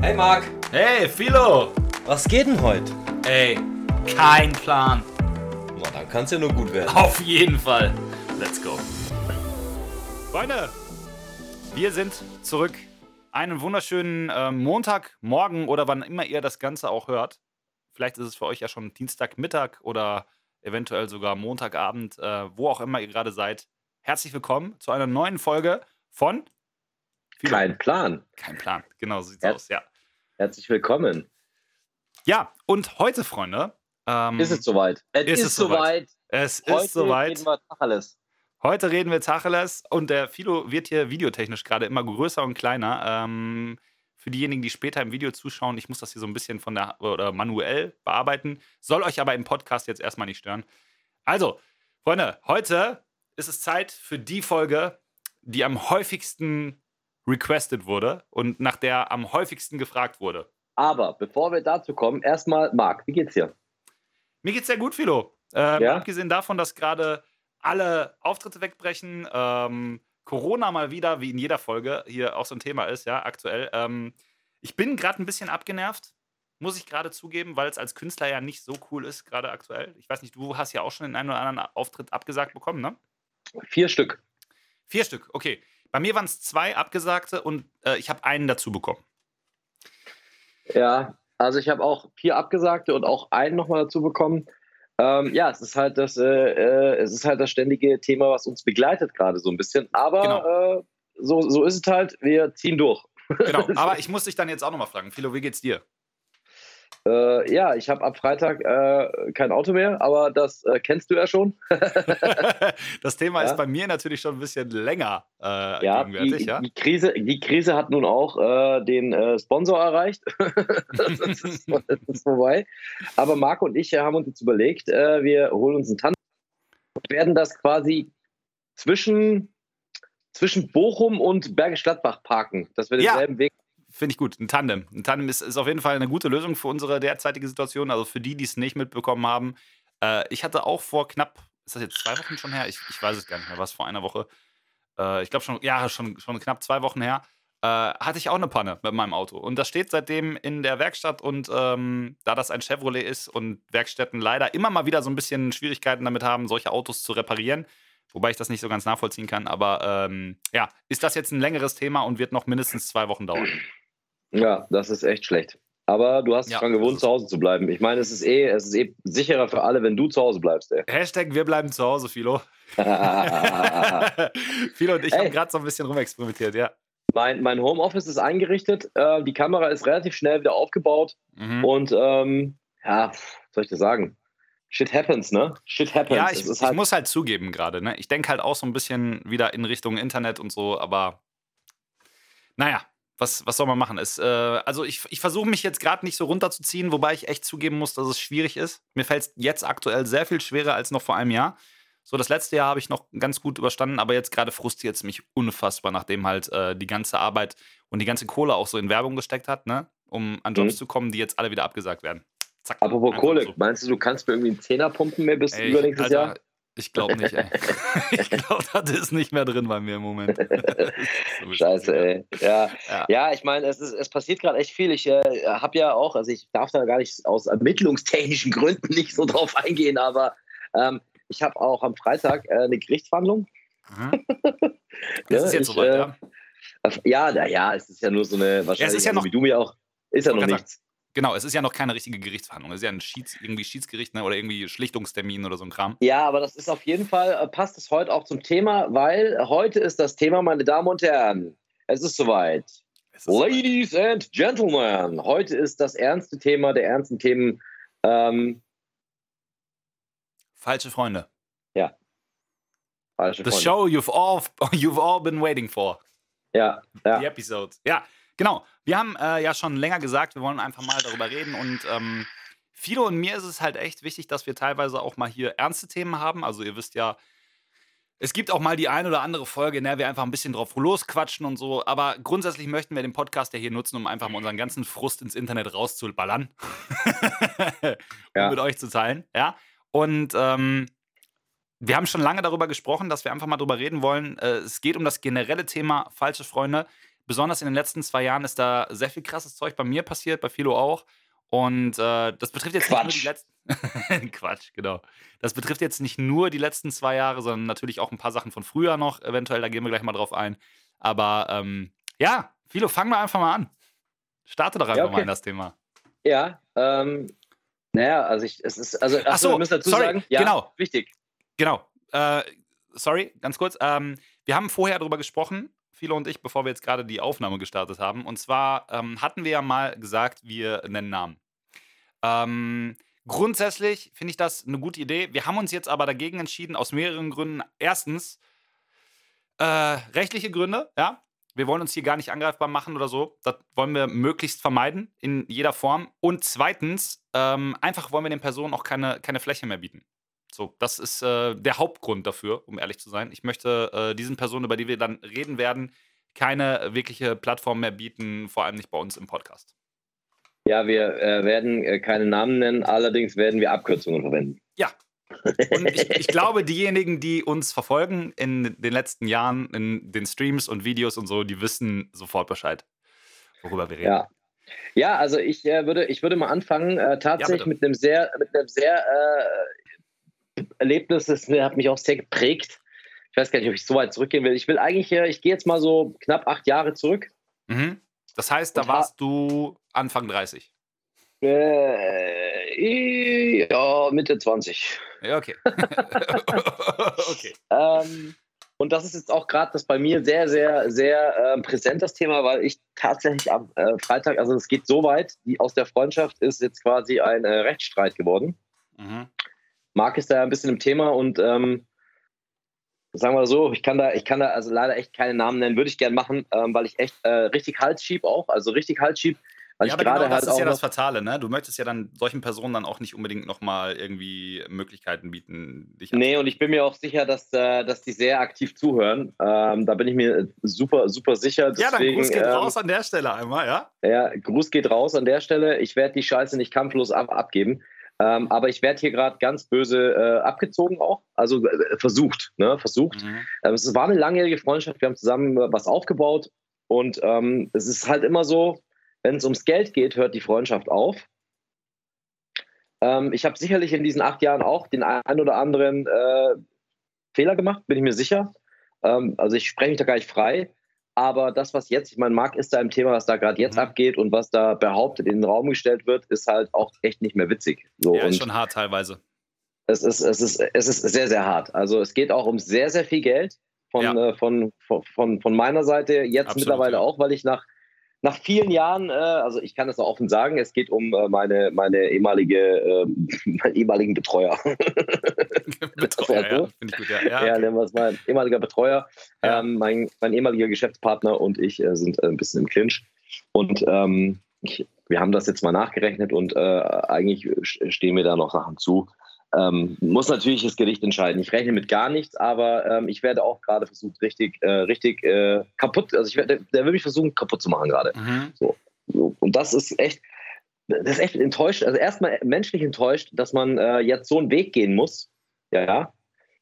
Hey Marc, Hey, Philo! was geht denn heute? Ey, kein Plan. Na, dann kann's ja nur gut werden. Auf jeden Fall. Let's go. Freunde, wir sind zurück. Einen wunderschönen äh, Montagmorgen oder wann immer ihr das Ganze auch hört. Vielleicht ist es für euch ja schon Dienstagmittag oder eventuell sogar Montagabend, äh, wo auch immer ihr gerade seid. Herzlich willkommen zu einer neuen Folge von Philo. Kein Plan. Kein Plan. Genau, so sieht's Ja. aus, ja. Herzlich willkommen. Ja, und heute, Freunde, ähm, Ist es soweit? Es ist es soweit. es Heute ist soweit. reden wir Tacheles. Heute reden wir Tacheles und der Philo wird hier videotechnisch gerade immer größer und kleiner. Ähm, für diejenigen, die später im Video zuschauen, ich muss das hier so ein bisschen von der oder manuell bearbeiten, soll euch aber im Podcast jetzt erstmal nicht stören. Also, Freunde, heute ist es Zeit für die Folge, die am häufigsten requested wurde und nach der am häufigsten gefragt wurde. Aber bevor wir dazu kommen, erstmal Marc, wie geht's dir? Mir geht's sehr gut, Philo. Ähm, Ja? Abgesehen davon, dass gerade alle Auftritte wegbrechen, ähm, Corona mal wieder, wie in jeder Folge, hier auch so ein Thema ist, ja, aktuell. Ähm, ich bin gerade ein bisschen abgenervt, muss ich gerade zugeben, weil es als Künstler ja nicht so cool ist, gerade aktuell. Ich weiß nicht, du hast ja auch schon den einen oder anderen Auftritt abgesagt bekommen, ne? Vier Stück. Vier Stück, okay. Bei mir waren es zwei abgesagte und äh, ich habe einen dazu bekommen. Ja, also ich habe auch vier abgesagte und auch einen nochmal dazu bekommen. Ähm, ja, es ist halt das, äh, äh, es ist halt das ständige Thema, was uns begleitet gerade so ein bisschen. Aber Genau. äh, so, so ist es halt. Wir ziehen durch. Genau, aber ich muss dich dann jetzt auch nochmal fragen. Philo, wie geht's dir? Äh, ja, ich habe ab Freitag äh, kein Auto mehr, aber das äh, kennst du ja schon. das Thema Ja. ist bei mir natürlich schon ein bisschen länger äh, Ja, gegenwärtig, die, ja. Die, Krise, die Krise hat nun auch äh, den äh, Sponsor erreicht. das, ist, das ist vorbei. Aber Marc und ich haben uns jetzt überlegt, wir holen uns einen Tandem und werden das quasi zwischen, zwischen Bochum und Bergisch Gladbach parken, dass wir Ja. denselben Weg. Finde ich gut. Ein Tandem. Ein Tandem ist, ist auf jeden Fall eine gute Lösung für unsere derzeitige Situation. Also für die, die es nicht mitbekommen haben. Äh, ich hatte auch vor knapp, ist das jetzt zwei Wochen schon her? Ich, ich weiß es gar nicht mehr, was vor einer Woche. Äh, ich glaube schon, ja, schon, schon knapp zwei Wochen her. Äh, hatte ich auch eine Panne mit meinem Auto. Und das steht seitdem in der Werkstatt. Und ähm, da das ein Chevrolet ist und Werkstätten leider immer mal wieder so ein bisschen Schwierigkeiten damit haben, solche Autos zu reparieren, wobei ich das nicht so ganz nachvollziehen kann. Aber ähm, ja, ist das jetzt ein längeres Thema und wird noch mindestens zwei Wochen dauern. Ja, das ist echt schlecht. Aber du hast Ja, es schon gewohnt, zu Hause zu bleiben. Ich meine, es ist eh, es ist eh sicherer für alle, wenn du zu Hause bleibst, ey. Hashtag wir bleiben zu Hause, Philo. Philo und ich haben gerade so ein bisschen rumexperimentiert, ja. Mein, mein Homeoffice ist eingerichtet, äh, die Kamera ist relativ schnell wieder aufgebaut Mhm. und ähm, ja, soll ich dir sagen? Shit happens, ne? Shit happens. Ja, ich, ich halt, muss halt zugeben gerade, ne? Ich denke halt auch so ein bisschen wieder in Richtung Internet und so, aber naja, was, was soll man machen? Es, äh, also ich, ich versuche mich jetzt gerade nicht so runterzuziehen, wobei ich echt zugeben muss, dass es schwierig ist. Mir fällt es jetzt aktuell sehr viel schwerer als noch vor einem Jahr. So, das letzte Jahr habe ich noch ganz gut überstanden, aber jetzt gerade frustriert es mich unfassbar, nachdem halt äh, die ganze Arbeit und die ganze Kohle auch so in Werbung gesteckt hat, ne? Um an Jobs Mhm. zu kommen, die jetzt alle wieder abgesagt werden. Zack. apropos Kohle, so. meinst du, du kannst mir irgendwie einen Zehner pumpen mehr bis Ey, übernächstes Alter, Jahr? Ich glaube nicht, ey. ich glaube, das ist nicht mehr drin bei mir im Moment. So Scheiße, ey. Ja, Ja. ja ich meine, es, ist- es passiert gerade echt viel. Ich äh, habe ja auch, also ich darf da gar nicht aus ermittlungstechnischen Gründen nicht so drauf eingehen, aber ähm, ich habe auch am Freitag äh, eine Gerichtsverhandlung. Mhm. Ja, Das ist jetzt soweit, äh, ja. Ja, na ja, es ist ja nur so eine, wahrscheinlich, ist ja noch- wie du mir auch, ist ja noch nichts. Genau, es ist ja noch keine richtige Gerichtsverhandlung. Es ist ja ein Schieds, irgendwie Schiedsgericht ne? oder irgendwie Schlichtungstermin oder so ein Kram. Ja, aber das ist auf jeden Fall, äh, passt es heute auch zum Thema, weil heute ist das Thema, meine Damen und Herren, es ist soweit. Es ist soweit. Ladies and Gentlemen, heute ist das ernste Thema der ernsten Themen. Ähm, Falsche Freunde. falsche The Freunde. show you've all, you've all been waiting for. Ja, ja. Die Episode. Ja, genau. Wir haben äh, ja schon länger gesagt, wir wollen einfach mal darüber reden und ähm, Philo und mir ist es halt echt wichtig, dass wir teilweise auch mal hier ernste Themen haben. Also ihr wisst ja, es gibt auch mal die eine oder andere Folge, in der wir einfach ein bisschen drauf losquatschen und so. Aber grundsätzlich möchten wir den Podcast ja hier nutzen, um einfach mal unseren ganzen Frust ins Internet rauszuballern. um Ja. mit euch zu teilen. Ja. Und ähm, wir haben schon lange darüber gesprochen, dass wir einfach mal darüber reden wollen. Äh, es geht um das generelle Thema falsche Freunde. Besonders in den letzten zwei Jahren ist da sehr viel krasses Zeug bei mir passiert, bei Philo auch. Und äh, das betrifft jetzt Quatsch. nicht nur die letzten. Quatsch, genau. Das betrifft jetzt nicht nur die letzten zwei Jahre, sondern natürlich auch ein paar Sachen von früher noch, eventuell, da gehen wir gleich mal drauf ein. Aber ähm, ja, Philo, fangen wir einfach mal an. Starte doch einfach Ja, okay. mal in das Thema. Ja, ähm, naja, also ich, es ist, also, Ach so, wir müssen dazu sorry, sagen, ja, genau. wichtig. Genau. Äh, sorry, ganz kurz. Ähm, wir haben vorher darüber gesprochen, Philo und ich, bevor wir jetzt gerade die Aufnahme gestartet haben. Und zwar ähm, hatten wir ja mal gesagt, wir nennen Namen. Ähm, grundsätzlich finde ich das eine gute Idee. Wir haben uns jetzt aber dagegen entschieden, aus mehreren Gründen. Erstens, äh, rechtliche Gründe, ja. Wir wollen uns hier gar nicht angreifbar machen oder so. Das wollen wir möglichst vermeiden in jeder Form. Und zweitens, ähm, einfach wollen wir den Personen auch keine, keine Fläche mehr bieten. So, das ist äh, der Hauptgrund dafür, um ehrlich zu sein. Ich möchte äh, diesen Personen, über die wir dann reden werden, keine wirkliche Plattform mehr bieten, vor allem nicht bei uns im Podcast. Ja, wir äh, werden äh, keine Namen nennen, allerdings werden wir Abkürzungen verwenden. Ja. Und ich, ich glaube, diejenigen, die uns verfolgen in den letzten Jahren, in den Streams und Videos und so, die wissen sofort Bescheid, worüber wir reden. Ja. Ja, also ich äh, würde, ich würde mal anfangen, äh, tatsächlich bitte. mit einem sehr, mit einem sehr Erlebnis, das hat mich auch sehr geprägt. Ich weiß gar nicht, ob ich so weit zurückgehen will. Ich will eigentlich, äh, ich gehe jetzt mal so knapp acht Jahre zurück. Mhm. Das heißt, da warst du Anfang 30. Äh, ja, Mitte 20. Ja, okay. okay. Ähm, und das ist jetzt auch gerade das bei mir sehr, sehr, sehr äh, präsent, das Thema, weil ich tatsächlich am äh, Freitag, also es geht so weit, die, aus der Freundschaft ist jetzt quasi ein äh, Rechtsstreit geworden. Mhm. Marc ist da ein bisschen im Thema und ähm, sagen wir so, ich kann da, ich kann da also leider echt keine Namen nennen, würde ich gern machen, ähm, weil ich echt äh, richtig Hals schieb auch, also richtig Hals schieb, weil ja, ich aber gerade genau das halt ist auch ja das Fatale, ne? Du möchtest ja dann solchen Personen dann auch nicht unbedingt nochmal irgendwie Möglichkeiten bieten, dich Nee, und ich bin mir auch sicher, dass, äh, dass die sehr aktiv zuhören. Ähm, da bin ich mir super, super sicher. Ja, dann Deswegen, Gruß geht ähm, raus an der Stelle einmal, ja? Ja, Gruß geht raus an der Stelle. Ich werde die Scheiße nicht kampflos ab abgeben. Ähm, aber ich werde hier gerade ganz böse äh, abgezogen auch. Also äh, versucht, ne? Versucht. Mhm. Ähm, es war eine langjährige Freundschaft. Wir haben zusammen äh, was aufgebaut. Und ähm, es ist halt immer so, wenn es ums Geld geht, hört die Freundschaft auf. Ähm, ich habe sicherlich in diesen acht Jahren auch den einen oder anderen äh, Fehler gemacht, bin ich mir sicher. Ähm, also ich spreche mich da gar nicht frei. Aber das, was jetzt, ich meine, Marc ist da im Thema, was da gerade jetzt Mhm. abgeht und was da behauptet in den Raum gestellt wird, ist halt auch echt nicht mehr witzig. So, Ja, und ist schon hart teilweise. es ist, es, ist, es ist sehr, sehr hart. Also es geht auch um sehr, sehr viel Geld von, Ja. äh, von, von, von, von meiner Seite. Jetzt Absolut, mittlerweile ja. auch, weil ich nach, nach vielen Jahren, äh, also ich kann das auch offen sagen, es geht um äh, meine, meine ehemalige, äh, meinen ehemaligen Betreuer. Betreuer, Ja. Finde ich gut, ja. ja, Ja, okay. nennen wir es mal. Ehemaliger Betreuer. Ja. Ähm, mein, mein ehemaliger Geschäftspartner und ich äh, sind äh, ein bisschen im Clinch. Und ähm, ich, wir haben das jetzt mal nachgerechnet und äh, eigentlich stehen mir da noch Sachen zu. Ähm, muss natürlich das Gericht entscheiden. Ich rechne mit gar nichts, aber ähm, ich werde auch gerade versucht, richtig, äh, richtig äh, kaputt, also ich werde, der will mich versuchen, kaputt zu machen gerade. Mhm. So. Und das ist echt, das ist echt enttäuscht. Also erstmal menschlich enttäuscht, dass man äh, jetzt so einen Weg gehen muss. Ja.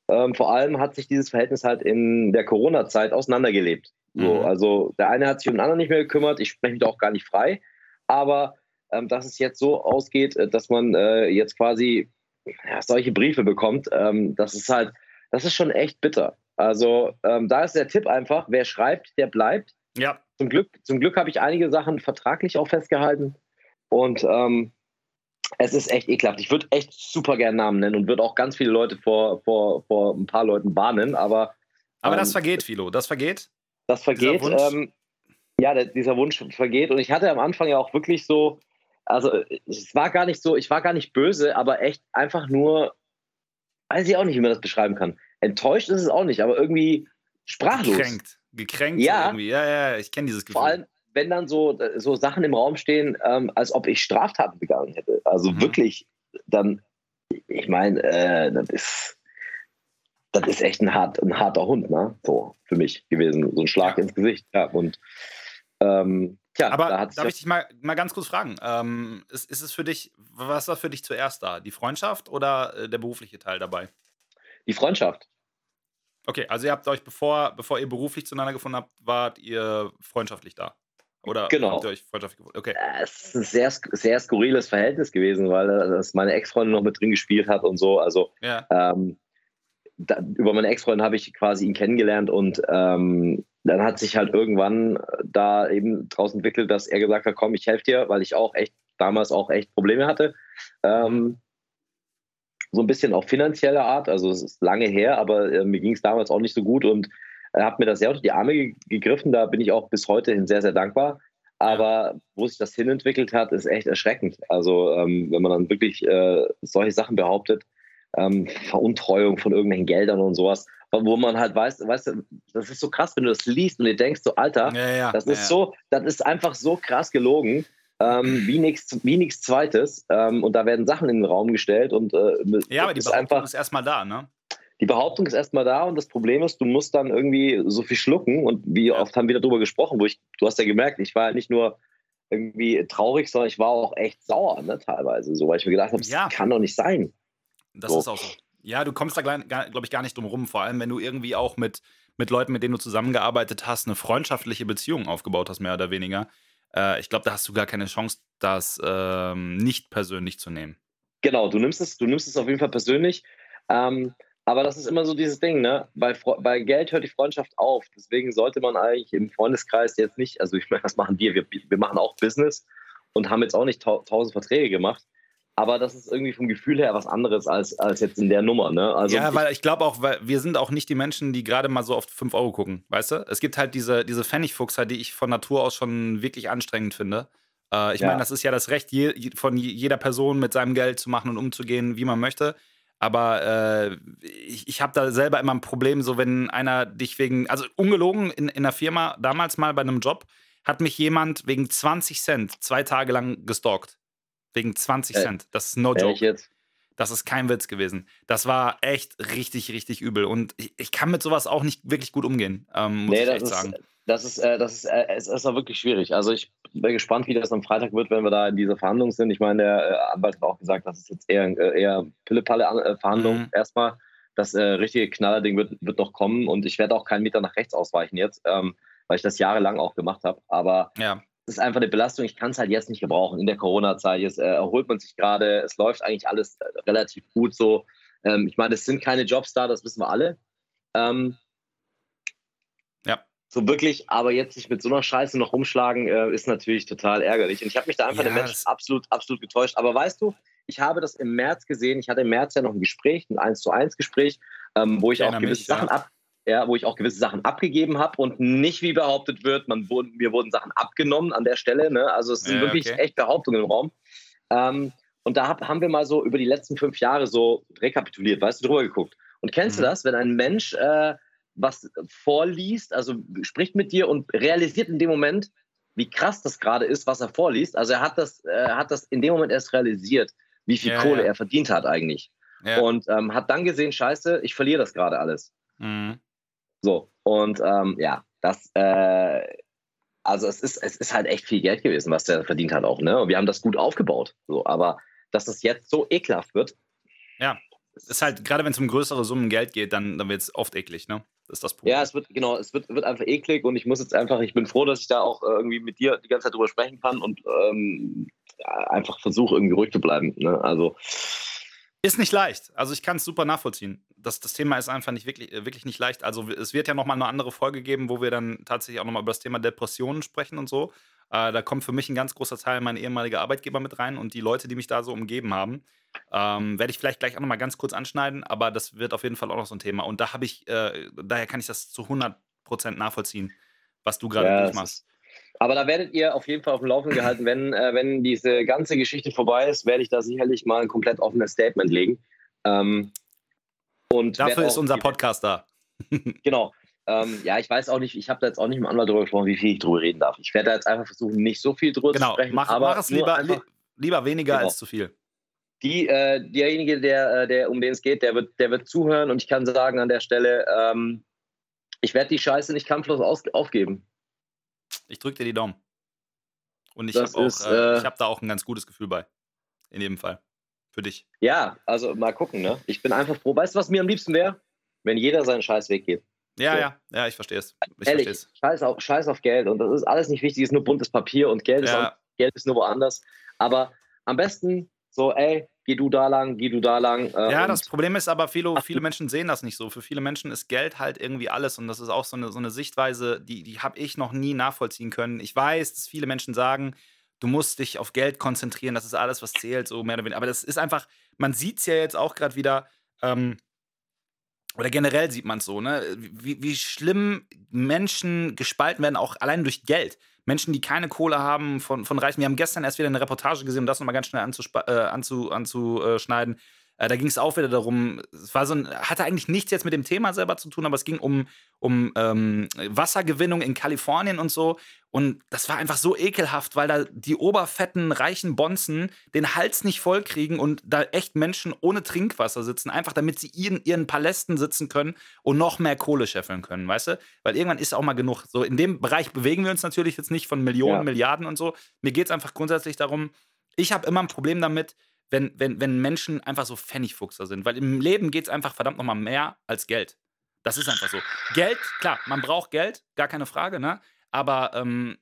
Ähm, vor allem hat sich dieses Verhältnis halt in der Corona-Zeit auseinandergelebt. So, Mhm. Also der eine hat sich um den anderen nicht mehr gekümmert. Ich spreche mich da auch gar nicht frei. Aber ähm, dass es jetzt so ausgeht, äh, dass man äh, jetzt quasi ja, solche Briefe bekommt, ähm, das ist halt, das ist schon echt bitter. Also ähm, da ist der Tipp einfach, wer schreibt, der bleibt Ja, zum Glück, zum Glück habe ich einige Sachen vertraglich auch festgehalten. Und ähm, es ist echt ekelhaft. Ich würde echt super gerne Namen nennen und würde auch ganz viele Leute vor, vor, vor ein paar Leuten warnen, aber aber Ähm, das vergeht, Philo. Das vergeht. das vergeht. Wunsch? Ähm, ja, der, dieser Wunsch vergeht. Und ich hatte am Anfang ja auch wirklich so, also es war gar nicht so, ich war gar nicht böse, aber echt einfach nur, weiß ich auch nicht, wie man das beschreiben kann. Enttäuscht ist es auch nicht, aber irgendwie sprachlos. Gekränkt. Gekränkt Ja. irgendwie. Ja, ja, ich kenne dieses Gefühl. Vor allem, wenn dann so, so Sachen im Raum stehen, ähm, als ob ich Straftaten begangen hätte. Also Mhm. wirklich, dann, ich meine, äh, das ist, das ist echt ein, hart, ein harter Hund, ne? So für mich gewesen. So ein Schlag Ja. ins Gesicht. Ja, und ähm, tja, Aber da darf ich dich mal, mal ganz kurz fragen? Ähm, ist, ist es für dich, was war für dich zuerst da? Die Freundschaft oder äh, der berufliche Teil dabei? die Freundschaft. Okay, also ihr habt euch, bevor, bevor ihr beruflich zueinander gefunden habt, wart ihr freundschaftlich da? Oder Genau. habt ihr euch freundschaftlich gefunden? Okay. Es ist ein sehr, sehr skurriles Verhältnis gewesen, weil äh, das meine Ex-Freundin noch mit drin gespielt hat und so. Also Ja. ähm, da, über meine Ex-Freundin habe ich quasi ihn kennengelernt und ähm, dann hat sich halt irgendwann da eben draus entwickelt, dass er gesagt hat, komm, ich helfe dir, weil ich auch echt damals auch echt Probleme hatte. Ähm, so ein bisschen auch finanzieller Art, also es ist lange her, aber äh, mir ging es damals auch nicht so gut und er hat mir das sehr unter die Arme ge gegriffen, da bin ich auch bis heute hin sehr, sehr dankbar. Aber wo sich das hinentwickelt hat, ist echt erschreckend. Also ähm, wenn man dann wirklich äh, solche Sachen behauptet, ähm, Veruntreuung von irgendwelchen Geldern und sowas, wo man halt weiß, weißt du, das ist so krass, wenn du das liest und dir denkst, so Alter, Ja, ja, das ist ja. so, das ist einfach so krass gelogen, ähm, wie nichts wie nichts Zweites. Ähm, und da werden Sachen in den Raum gestellt und äh, Ja, aber die ist Behauptung einfach, ist erstmal da, ne? die Behauptung ist erstmal da und das Problem ist, du musst dann irgendwie so viel schlucken und wie oft haben wir darüber gesprochen, wo ich, du hast ja gemerkt, ich war halt nicht nur irgendwie traurig, sondern ich war auch echt sauer, ne, teilweise, so, weil ich mir gedacht habe, das kann doch nicht sein. Das So. ist auch so. Ja, du kommst da, glaube ich, gar nicht drum rum. Vor allem, wenn du irgendwie auch mit, mit Leuten, mit denen du zusammengearbeitet hast, eine freundschaftliche Beziehung aufgebaut hast, mehr oder weniger. Äh, ich glaube, da hast du gar keine Chance, das ähm, nicht persönlich zu nehmen. Genau, du nimmst es, du nimmst es auf jeden Fall persönlich. Ähm, aber das ist immer so dieses Ding, ne? Bei, bei Geld hört die Freundschaft auf. Deswegen sollte man eigentlich im Freundeskreis jetzt nicht, also ich meine, was machen wir? wir? Wir machen auch Business und haben jetzt auch nicht tau tausend Verträge gemacht. Aber das ist irgendwie vom Gefühl her was anderes als, als jetzt in der Nummer, ne? Also ja, weil ich glaube auch, weil wir sind auch nicht die Menschen, die gerade mal so auf 5 Euro gucken, weißt du? Es gibt halt diese, diese Pfennigfuchser, die ich von Natur aus schon wirklich anstrengend finde. Äh, ich Ja. meine, das ist ja das Recht je, von je- jeder Person, mit seinem Geld zu machen und umzugehen, wie man möchte. Aber äh, ich, ich habe da selber immer ein Problem, so wenn einer dich wegen, also ungelogen in, in der Firma, damals mal bei einem Job, hat mich jemand wegen 20 Cent zwei Tage lang gestalkt. Wegen 20 Äh, Cent. Das ist no joke. Das ist kein Witz gewesen. Das war echt richtig, richtig übel. Und ich, ich kann mit sowas auch nicht wirklich gut umgehen, ähm, muss Nee, ich das echt ist, sagen. das ist, äh, das ist, äh, es ist auch wirklich schwierig. Also ich bin gespannt, wie das am Freitag wird, wenn wir da in dieser Verhandlung sind. Ich meine, der äh, Anwalt hat auch gesagt, das ist jetzt eher, äh, eher Pille-Palle-Verhandlung Mhm. erstmal. Das äh, richtige Knallerding wird, wird noch kommen und ich werde auch keinen Meter nach rechts ausweichen jetzt, ähm, weil ich das jahrelang auch gemacht habe. Aber Ja, ist einfach eine Belastung. Ich kann es halt jetzt nicht gebrauchen in der Corona-Zeit. Jetzt äh, erholt man sich gerade. Es läuft eigentlich alles äh, relativ gut so. Ähm, ich meine, es sind keine Jobs da, das wissen wir alle. Ähm, Ja. So wirklich, aber jetzt sich mit so einer Scheiße noch rumschlagen, äh, ist natürlich total ärgerlich. Und ich habe mich da einfach Ja, den Menschen absolut, absolut getäuscht. Aber weißt du, ich habe das im März gesehen. Ich hatte im März ja noch ein Gespräch, ein 1 zu 1 Gespräch, ähm, wo ich, auch gewisse mich, ja. Sachen ab, ja, wo ich auch gewisse Sachen abgegeben habe und nicht wie behauptet wird, man wurden, mir wurden Sachen abgenommen an der Stelle. Ne? Also es sind Ja, wirklich okay. echt Behauptungen im Raum. Ähm, und da hab, haben wir mal so über die letzten fünf Jahre so rekapituliert, weißt du, drüber geguckt. Und kennst Mhm. du das, wenn ein Mensch äh, was vorliest, also spricht mit dir und realisiert in dem Moment, wie krass das gerade ist, was er vorliest. Also er hat das, äh, hat das in dem Moment erst realisiert, wie viel Ja, Kohle ja. er verdient hat eigentlich. ja. Und ähm, hat dann gesehen, scheiße, ich verliere das gerade alles. Mhm. So, und ähm, ja, das, äh, also es ist, es ist halt echt viel Geld gewesen, was der verdient hat auch, ne? Und wir haben das gut aufgebaut. So, aber dass das jetzt so ekelhaft wird. Ja. Ist halt, gerade wenn es um größere Summen Geld geht, dann, dann wird es oft eklig, ne? Das ist das Problem. Ja, es wird, genau, es wird, wird einfach eklig und ich muss jetzt einfach, ich bin froh, dass ich da auch äh, irgendwie mit dir die ganze Zeit drüber sprechen kann und ähm, einfach versuche, irgendwie ruhig zu bleiben. Ne? Also, Ist nicht leicht. Also ich kann es super nachvollziehen. Das, das Thema ist einfach nicht wirklich, äh, wirklich nicht leicht. Also es wird ja nochmal eine andere Folge geben, wo wir dann tatsächlich auch nochmal über das Thema Depressionen sprechen und so. Äh, da kommt für mich ein ganz großer Teil mein ehemaliger Arbeitgeber mit rein und die Leute, die mich da so umgeben haben. Ähm, Werde ich vielleicht gleich auch nochmal ganz kurz anschneiden, aber das wird auf jeden Fall auch noch so ein Thema. Und da habe ich, äh, daher kann ich das zu 100% nachvollziehen, was du gerade ja, ist, aber da werdet ihr auf jeden Fall auf dem Laufenden gehalten. Wenn, äh, wenn diese ganze Geschichte vorbei ist, werde ich da sicherlich mal ein komplett offenes Statement legen. Ähm, und Dafür ist unser Podcast da. Genau. Ähm, ja, ich weiß auch nicht, ich habe da jetzt auch nicht mit dem Anwalt drüber gesprochen, wie viel ich drüber reden darf. Ich werde da jetzt einfach versuchen, nicht so viel drüber zu Genau, sprechen. mach, aber mach es lieber, einfach, li lieber weniger Genau. als zu viel. die, äh, derjenige, der, äh, der, um den es geht, der wird, der wird zuhören und ich kann sagen an der Stelle, ähm, ich werde die Scheiße nicht kampflos aus, aufgeben. Ich drücke dir die Daumen. Und ich habe äh, äh, ich hab da auch ein ganz gutes Gefühl bei. In jedem Fall. Für dich. Ja, also mal gucken, ne? Ich bin einfach froh. Weißt du, was mir am liebsten wäre? wenn jeder seinen Scheiß weggeht. Ja, So. ja, ja, ich verstehe es. Ich Ehrlich, verstehe es. scheiß auf, scheiß auf Geld und das ist alles nicht wichtig, ist nur buntes Papier und Geld, ist, auch, Ja, Geld ist nur woanders. Aber am besten so, ey, geh du da lang, geh du da lang. Äh, ja, das Problem ist aber, viele, viele Menschen sehen das nicht so. Für viele Menschen ist Geld halt irgendwie alles und das ist auch so eine, so eine Sichtweise, die, die habe ich noch nie nachvollziehen können. Ich weiß, dass viele Menschen sagen, du musst dich auf Geld konzentrieren, das ist alles, was zählt, so mehr oder weniger. Aber das ist einfach, man sieht es ja jetzt auch gerade wieder, ähm, oder generell sieht man es so, ne? Wie, wie schlimm Menschen gespalten werden, auch allein durch Geld. Menschen, die keine Kohle haben von, von Reichen. Wir haben gestern erst wieder eine Reportage gesehen, um das nochmal ganz schnell anzuspa- äh, anzu, anzuschneiden. Äh, da ging es auch wieder darum, es war so ein, hatte eigentlich nichts jetzt mit dem Thema selber zu tun, aber es ging um, um ähm, Wassergewinnung in Kalifornien und so. Und das war einfach so ekelhaft, weil da die oberfetten, reichen Bonzen den Hals nicht voll kriegen und da echt Menschen ohne Trinkwasser sitzen, einfach damit sie in ihren Palästen sitzen können und noch mehr Kohle scheffeln können, weißt du? Weil irgendwann ist auch mal genug. So in dem Bereich bewegen wir uns natürlich jetzt nicht von Millionen, Ja. Milliarden und so. Mir geht es einfach grundsätzlich darum, ich habe immer ein Problem damit, wenn, wenn, wenn Menschen einfach so Pfennigfuchser sind. Weil im Leben geht es einfach verdammt nochmal mehr als Geld. Das ist einfach so. Geld, klar, man braucht Geld, gar keine Frage, ne? Aber ähm,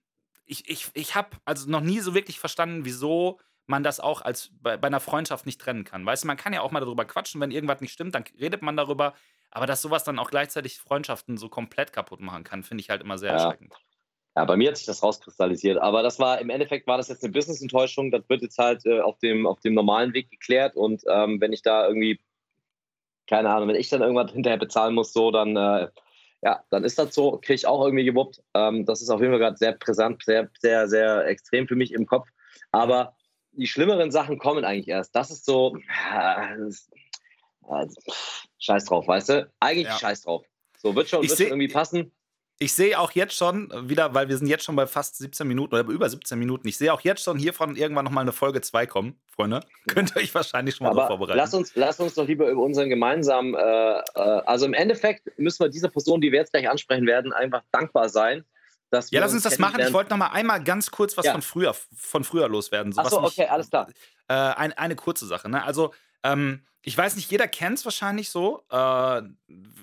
ich, ich, ich habe also noch nie so wirklich verstanden, wieso man das auch als bei, bei einer Freundschaft nicht trennen kann. Weißt du, man kann ja auch mal darüber quatschen, wenn irgendwas nicht stimmt, dann redet man darüber. Aber dass sowas dann auch gleichzeitig Freundschaften so komplett kaputt machen kann, finde ich halt immer sehr Ja. erschreckend. Ja, bei mir hat sich das rauskristallisiert. Aber das war im Endeffekt war das jetzt eine Business-Enttäuschung. Das wird jetzt halt äh, auf, dem, auf dem normalen Weg geklärt. Und ähm, wenn ich da irgendwie, keine Ahnung, wenn ich dann irgendwas hinterher bezahlen muss, so, dann, äh, ja, dann ist das so, kriege ich auch irgendwie gewuppt. Ähm, das ist auf jeden Fall gerade sehr präsent, sehr, sehr, sehr extrem für mich im Kopf. Aber die schlimmeren Sachen kommen eigentlich erst. Das ist so, äh, das äh, scheiß drauf, weißt du? Eigentlich Ja. scheiß drauf. So, wird schon, wird schon irgendwie passen. Ich sehe auch jetzt schon wieder, weil wir sind jetzt schon bei fast 17 Minuten oder über 17 Minuten. Ich sehe auch jetzt schon hiervon irgendwann nochmal eine Folge 2 kommen, Freunde. Könnt ihr euch wahrscheinlich schon mal Aber vorbereiten. lass uns, lass uns doch lieber über unseren gemeinsamen, äh, äh, also im Endeffekt müssen wir dieser Person, die wir jetzt gleich ansprechen werden, einfach dankbar sein, dass wir ja, lass uns das machen. Ich wollte noch mal einmal ganz kurz was Ja. von früher, von früher loswerden. So, Achso, okay, alles klar. Äh, ein, eine kurze Sache. Ne? Also, ähm, ich weiß nicht, jeder kennt es wahrscheinlich so. Äh,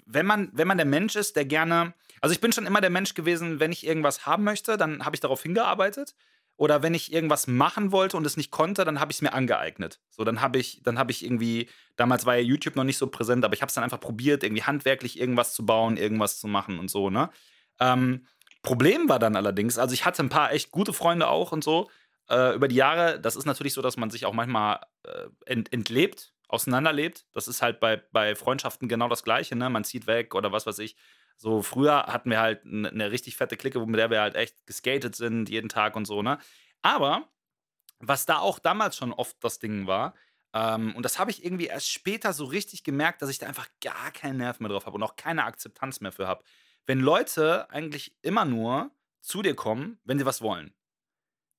wenn, man, wenn man der Mensch ist, der gerne. Also, ich bin schon immer der Mensch gewesen, wenn ich irgendwas haben möchte, dann habe ich darauf hingearbeitet. Oder wenn ich irgendwas machen wollte und es nicht konnte, dann habe ich es mir angeeignet. So, dann habe ich, dann habe ich irgendwie, damals war ja YouTube noch nicht so präsent, aber ich habe es dann einfach probiert, irgendwie handwerklich irgendwas zu bauen, irgendwas zu machen und so, ne? Ähm, Problem war dann allerdings, also ich hatte ein paar echt gute Freunde auch und so, äh, über die Jahre, das ist natürlich so, dass man sich auch manchmal äh, ent, entlebt, auseinanderlebt. Das ist halt bei, bei Freundschaften genau das Gleiche, ne? Man zieht weg oder was weiß ich. So früher hatten wir halt eine, richtig fette Clique, mit der wir halt echt geskatet sind, jeden Tag und so, ne? Aber was da auch damals schon oft das Ding war, ähm, und das habe ich irgendwie erst später so richtig gemerkt, dass ich da einfach gar keinen Nerv mehr drauf habe und auch keine Akzeptanz mehr für habe. Wenn Leute eigentlich immer nur zu dir kommen, wenn sie was wollen.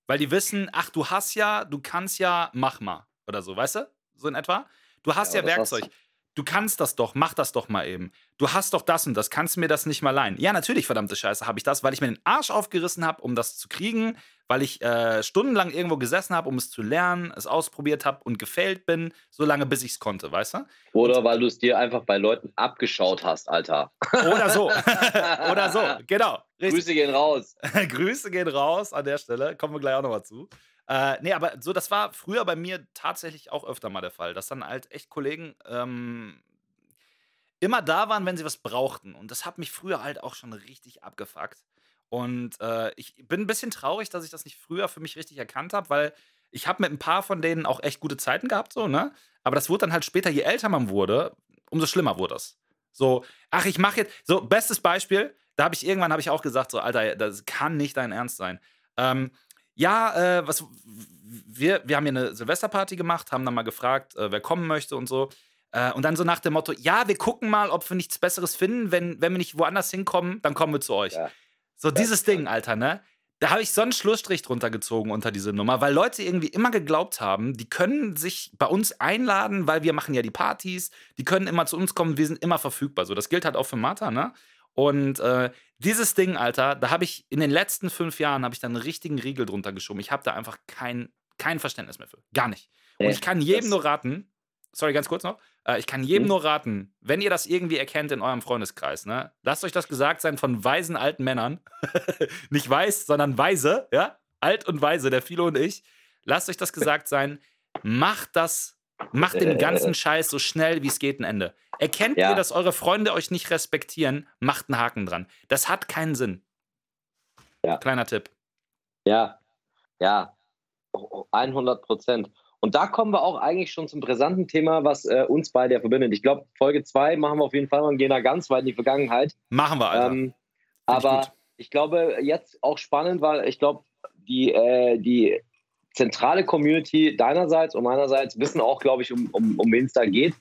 Weil die wissen, ach, du hast ja, du kannst ja, mach mal. Oder so, weißt du? So in etwa. Du hast Ja, ja, Werkzeug. Du kannst das doch, mach das doch mal eben. Du hast doch das und das, kannst du mir das nicht mal leihen? Ja, natürlich, verdammte Scheiße, habe ich das, weil ich mir den Arsch aufgerissen habe, um das zu kriegen, weil ich äh, stundenlang irgendwo gesessen habe, um es zu lernen, es ausprobiert habe und gefällt bin, so lange, bis ich es konnte, weißt du? Oder weil du es dir einfach bei Leuten abgeschaut hast, Alter. Oder so. Oder so, genau. Richtig. Grüße gehen raus. Grüße gehen raus an der Stelle. Kommen wir gleich auch nochmal zu. Äh, nee, aber so, das war früher bei mir tatsächlich auch öfter mal der Fall, dass dann halt echt Kollegen ähm, immer da waren, wenn sie was brauchten. Und das hat mich früher halt auch schon richtig abgefuckt. Und äh, ich bin ein bisschen traurig, dass ich das nicht früher für mich richtig erkannt habe, weil ich habe mit ein paar von denen auch echt gute Zeiten gehabt, so, ne? Aber das wurde dann halt später, je älter man wurde, umso schlimmer wurde das. So, ach, ich mache jetzt, so, bestes Beispiel, da habe ich irgendwann, habe ich auch gesagt, so, Alter, das kann nicht dein Ernst sein. Ähm, ja, äh, was, wir, wir haben hier eine Silvesterparty gemacht, haben dann mal gefragt, äh, wer kommen möchte und so. Äh, und dann so nach dem Motto, ja, wir gucken mal, ob wir nichts Besseres finden. Wenn, wenn wir nicht woanders hinkommen, dann kommen wir zu euch. Ja. So Das dieses Ding, Alter, ne? Da habe ich so einen Schlussstrich drunter gezogen unter diese Nummer, weil Leute irgendwie immer geglaubt haben, die können sich bei uns einladen, weil wir machen ja die Partys, die können immer zu uns kommen, wir sind immer verfügbar. So, das gilt halt auch für Martha, ne? Und äh, dieses Ding, Alter, da habe ich in den letzten fünf Jahren habe ich da einen richtigen Riegel drunter geschoben. Ich habe da einfach kein, kein Verständnis mehr für. Gar nicht. Und ich kann jedem nur raten, sorry, ganz kurz noch. Äh, ich kann jedem Hm? nur raten, wenn ihr das irgendwie erkennt in eurem Freundeskreis, ne, lasst euch das gesagt sein von weisen alten Männern. Nicht weiß, sondern weise, ja? Alt und weise, der Philo und ich. Lasst euch das gesagt sein. Macht das, macht dem Äh. ganzen Scheiß so schnell wie es geht ein Ende. Erkennt Ja. ihr, dass eure Freunde euch nicht respektieren, macht einen Haken dran. Das hat keinen Sinn. Ja. Kleiner Tipp. Ja, ja, 100 Prozent. Und da kommen wir auch eigentlich schon zum brisanten Thema, was äh, uns beide ja verbindet. Ich glaube, Folge 2 machen wir auf jeden Fall und gehen da ganz weit in die Vergangenheit. Machen wir, Alter. Ähm, ich aber gut. ich glaube, jetzt auch spannend, weil ich glaube, die, äh, die zentrale Community deinerseits und meinerseits wissen auch, glaube ich, um, um, um wen es da geht.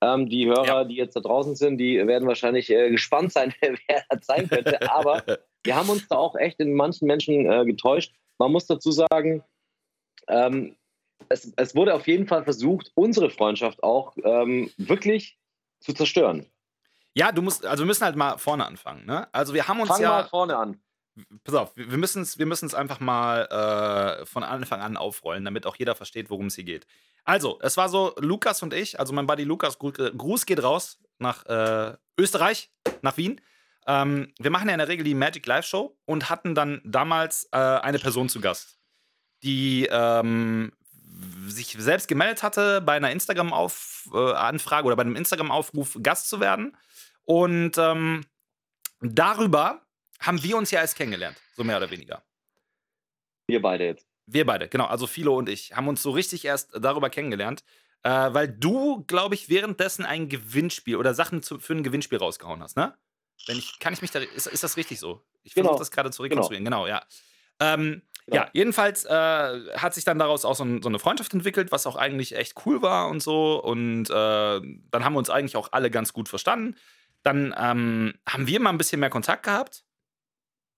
Ähm, die Hörer, Ja. die jetzt da draußen sind, die werden wahrscheinlich äh, gespannt sein, wer das sein könnte. Aber wir haben uns da auch echt in manchen Menschen äh, getäuscht. Man muss dazu sagen, ähm, es, es wurde auf jeden Fall versucht, unsere Freundschaft auch ähm, wirklich zu zerstören. ja, du musst, also wir müssen halt mal vorne anfangen, ne? Also wir haben uns Fang ja. mal vorne an. Pass auf, wir müssen es wir müssen's einfach mal äh, von Anfang an aufrollen, damit auch jeder versteht, worum es hier geht. Also, es war so, Lukas und ich, also mein Buddy Lukas, Gru- Gruß geht raus nach äh, Österreich, nach Wien. Ähm, wir machen ja in der Regel die Magic Live Show und hatten dann damals äh, eine Person zu Gast, die ähm, sich selbst gemeldet hatte, bei einer Instagram-Anfrage oder bei einem Instagram-Aufruf Gast zu werden. Und ähm, darüber haben wir uns ja erst kennengelernt, so mehr oder weniger. Wir beide jetzt. Wir beide, genau, also Philo und ich, haben uns so richtig erst darüber kennengelernt, äh, weil du, glaube ich, währenddessen ein Gewinnspiel oder Sachen zu, für ein Gewinnspiel rausgehauen hast, ne? Wenn ich, kann ich mich da, ist, ist das richtig so? Ich versuche Genau. das gerade zu rekonstruieren, genau, ja. Ähm, Genau. Ja, jedenfalls äh, hat sich dann daraus auch so, ein, so eine Freundschaft entwickelt, was auch eigentlich echt cool war und so. Und äh, dann haben wir uns eigentlich auch alle ganz gut verstanden. Dann ähm, haben wir mal ein bisschen mehr Kontakt gehabt.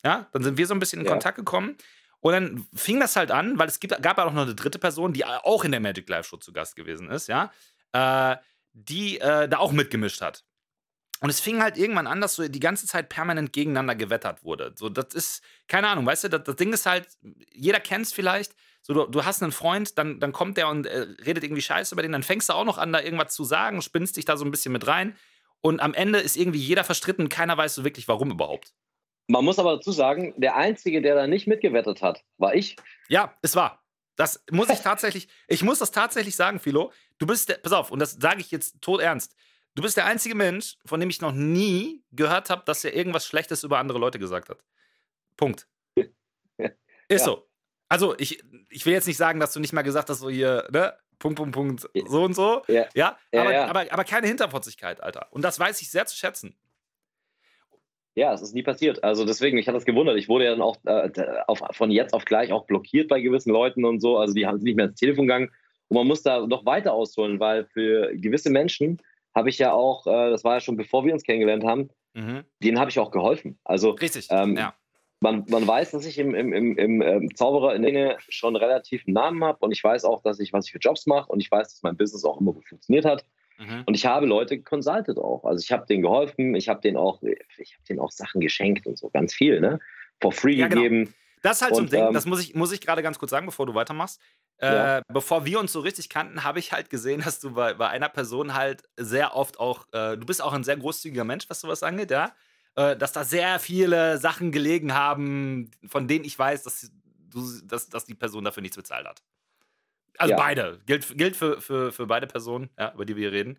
Ja, dann sind wir so ein bisschen in Ja. Kontakt gekommen. Und dann fing das halt an, weil es gibt, gab ja auch noch eine dritte Person, die auch in der Magic Live Show zu Gast gewesen ist, ja, äh, die äh, da auch mitgemischt hat. Und es fing halt irgendwann an, dass so die ganze Zeit permanent gegeneinander gewettert wurde. So, das ist, keine Ahnung, weißt du, das, das Ding ist halt, jeder kennt es vielleicht. So, du, du hast einen Freund, dann, dann kommt der und äh, redet irgendwie Scheiße über den, dann fängst du auch noch an, da irgendwas zu sagen, spinnst dich da so ein bisschen mit rein. Und am Ende ist irgendwie jeder verstritten, keiner weiß so wirklich, warum überhaupt. Man muss aber dazu sagen, der Einzige, der da nicht mitgewettet hat, war ich. Ja, es war. Das muss ich tatsächlich, ich muss das tatsächlich sagen, Philo. Du bist, der, pass auf, und das sage ich jetzt tot ernst. Du bist der einzige Mensch, von dem ich noch nie gehört habe, dass er irgendwas Schlechtes über andere Leute gesagt hat. Punkt. Ist Ja. so. Also, ich, ich will jetzt nicht sagen, dass du nicht mal gesagt hast, so hier, ne? Punkt, Punkt, Punkt, so und so. Ja. Ja, Ja, aber. Aber, aber keine Hinterfotzigkeit, Alter. Und das weiß ich sehr zu schätzen. Ja, es ist nie passiert. Also deswegen, mich hat das gewundert. Ich wurde ja dann auch äh, auf, von jetzt auf gleich auch blockiert bei gewissen Leuten und so. Also die haben nicht mehr ins Telefon gegangen. Und man muss da noch weiter ausholen, weil für gewisse Menschen habe ich ja auch, äh, das war ja schon bevor wir uns kennengelernt haben, Mhm. denen habe ich auch geholfen. Also Richtig. Ähm, ja. man, man weiß, dass ich im, im, im, im ähm, Zauberer in Dinge schon relativ einen Namen habe und ich weiß auch, dass ich, was ich für Jobs mache und ich weiß, dass mein Business auch immer gut funktioniert hat. Mhm. Und ich habe Leute consulted auch. Also ich habe denen geholfen, ich habe denen auch, ich habe denen auch Sachen geschenkt und so, ganz viel, ne? For free Ja, genau. gegeben. Das ist halt so ein Und, Ding, ähm, das muss ich, muss ich gerade ganz kurz sagen, bevor du weitermachst. Äh, Ja. Bevor wir uns so richtig kannten, habe ich halt gesehen, dass du bei, bei einer Person halt sehr oft auch, äh, du bist auch ein sehr großzügiger Mensch, was sowas angeht, ja. Äh, dass da sehr viele Sachen gelegen haben, von denen ich weiß, dass, du, dass, dass die Person dafür nichts bezahlt hat. Also Ja. beide. Gilt, gilt für, für, für beide Personen, ja, über die wir hier reden.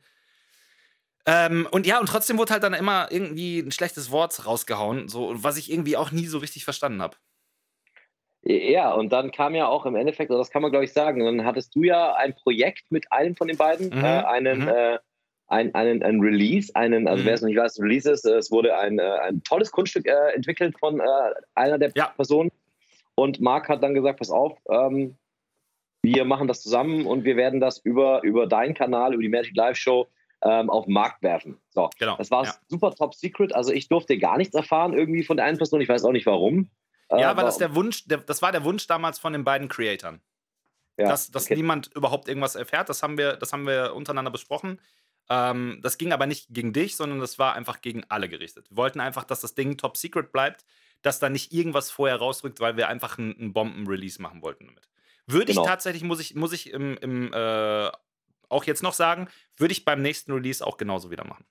Ähm, und ja, und trotzdem wurde halt dann immer irgendwie ein schlechtes Wort rausgehauen, so, was ich irgendwie auch nie so richtig verstanden habe. Ja, und dann kam ja auch im Endeffekt, das kann man glaube ich sagen, dann hattest du ja ein Projekt mit einem von den beiden, Mhm, äh, einen, mhm. äh, ein, einen, ein Release, einen, also Mhm. wer es noch nicht weiß, Release ist, es wurde ein, äh, ein tolles Kunststück äh, entwickelt von äh, einer der Ja. Personen. Und Marc hat dann gesagt, pass auf, ähm, wir machen das zusammen und wir werden das über, über deinen Kanal, über die Magic Live Show ähm, auf den Markt werfen. So, Genau. das war ja. super top secret. Also ich durfte gar nichts erfahren irgendwie von der einen Person. Ich weiß auch nicht warum. Ja, Äh, weil das war- der Wunsch, der, das war der Wunsch damals von den beiden Creatoren. ja, dass dass okay. niemand überhaupt irgendwas erfährt. Das haben wir, das haben wir untereinander besprochen. Ähm, das ging aber nicht gegen dich, sondern das war einfach gegen alle gerichtet. Wir wollten einfach, dass das Ding top secret bleibt, dass da nicht irgendwas vorher rausrückt, weil wir einfach einen, einen Bomben-Release machen wollten damit. Würde Genau. ich tatsächlich, muss ich, muss ich im, im, äh, auch jetzt noch sagen, würde ich beim nächsten Release auch genauso wieder machen.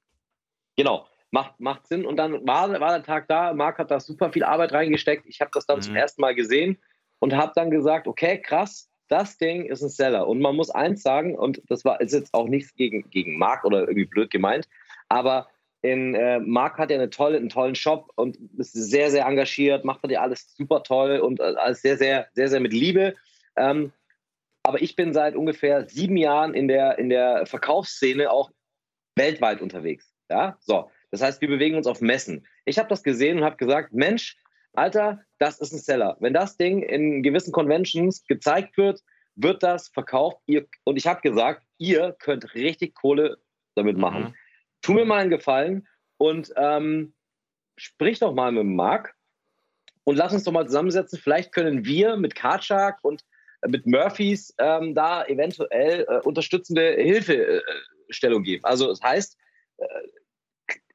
Genau, macht, macht Sinn. Und dann war, war der Tag da, Marc hat da super viel Arbeit reingesteckt. Ich habe das dann mhm. zum ersten Mal gesehen und habe dann gesagt, okay, krass, das Ding ist ein Seller. Und man muss eins sagen, und das war ist jetzt auch nichts gegen, gegen Marc oder irgendwie blöd gemeint, aber in, äh, Marc hat ja eine tolle, einen tollen Shop und ist sehr, sehr engagiert, macht ja alles super toll und äh, alles sehr, sehr, sehr, sehr mit Liebe. Ähm, aber ich bin seit ungefähr sieben Jahren in der, in der Verkaufsszene auch weltweit unterwegs. Ja, so. Das heißt, wir bewegen uns auf Messen. Ich habe das gesehen und habe gesagt, Mensch, Alter, das ist ein Seller. Wenn das Ding in gewissen Conventions gezeigt wird, wird das verkauft. Ihr, und ich habe gesagt, ihr könnt richtig Kohle damit machen. Mhm. Tu mir mal einen Gefallen und ähm, sprich doch mal mit Marc und lass uns doch mal zusammensetzen. Vielleicht können wir mit Karchak und mit Murphys ähm, da eventuell äh, unterstützende Hilfestellung geben. Also das heißt, äh,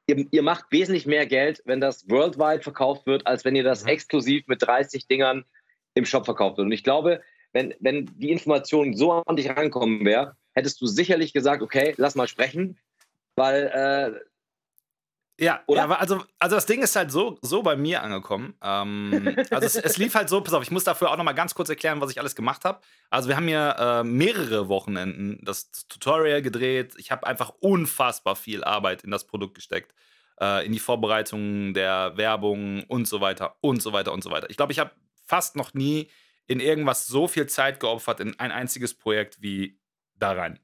ihr, ihr, macht wesentlich mehr Geld, wenn das worldwide verkauft wird, als wenn ihr das mhm. exklusiv mit 30 Dingern im Shop verkauft wird. Und ich glaube, wenn, wenn die Information so an dich rankommen wäre, hättest du sicherlich gesagt, okay, lass mal sprechen, weil äh, ja, ja, also, also das Ding ist halt so, so bei mir angekommen. Ähm, also es, es, lief halt so, pass auf, ich muss dafür auch noch mal ganz kurz erklären, was ich alles gemacht habe. Also wir haben hier äh, mehrere Wochenenden das Tutorial gedreht. Ich habe einfach unfassbar viel Arbeit in das Produkt gesteckt, äh, in die Vorbereitung der Werbung und so weiter und so weiter und so weiter. Ich glaube, ich habe fast noch nie in irgendwas so viel Zeit geopfert in ein einziges Projekt wie da rein.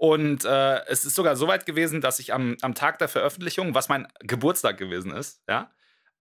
Und äh, es ist sogar so weit gewesen, dass ich am, am Tag der Veröffentlichung, was mein Geburtstag gewesen ist, ja,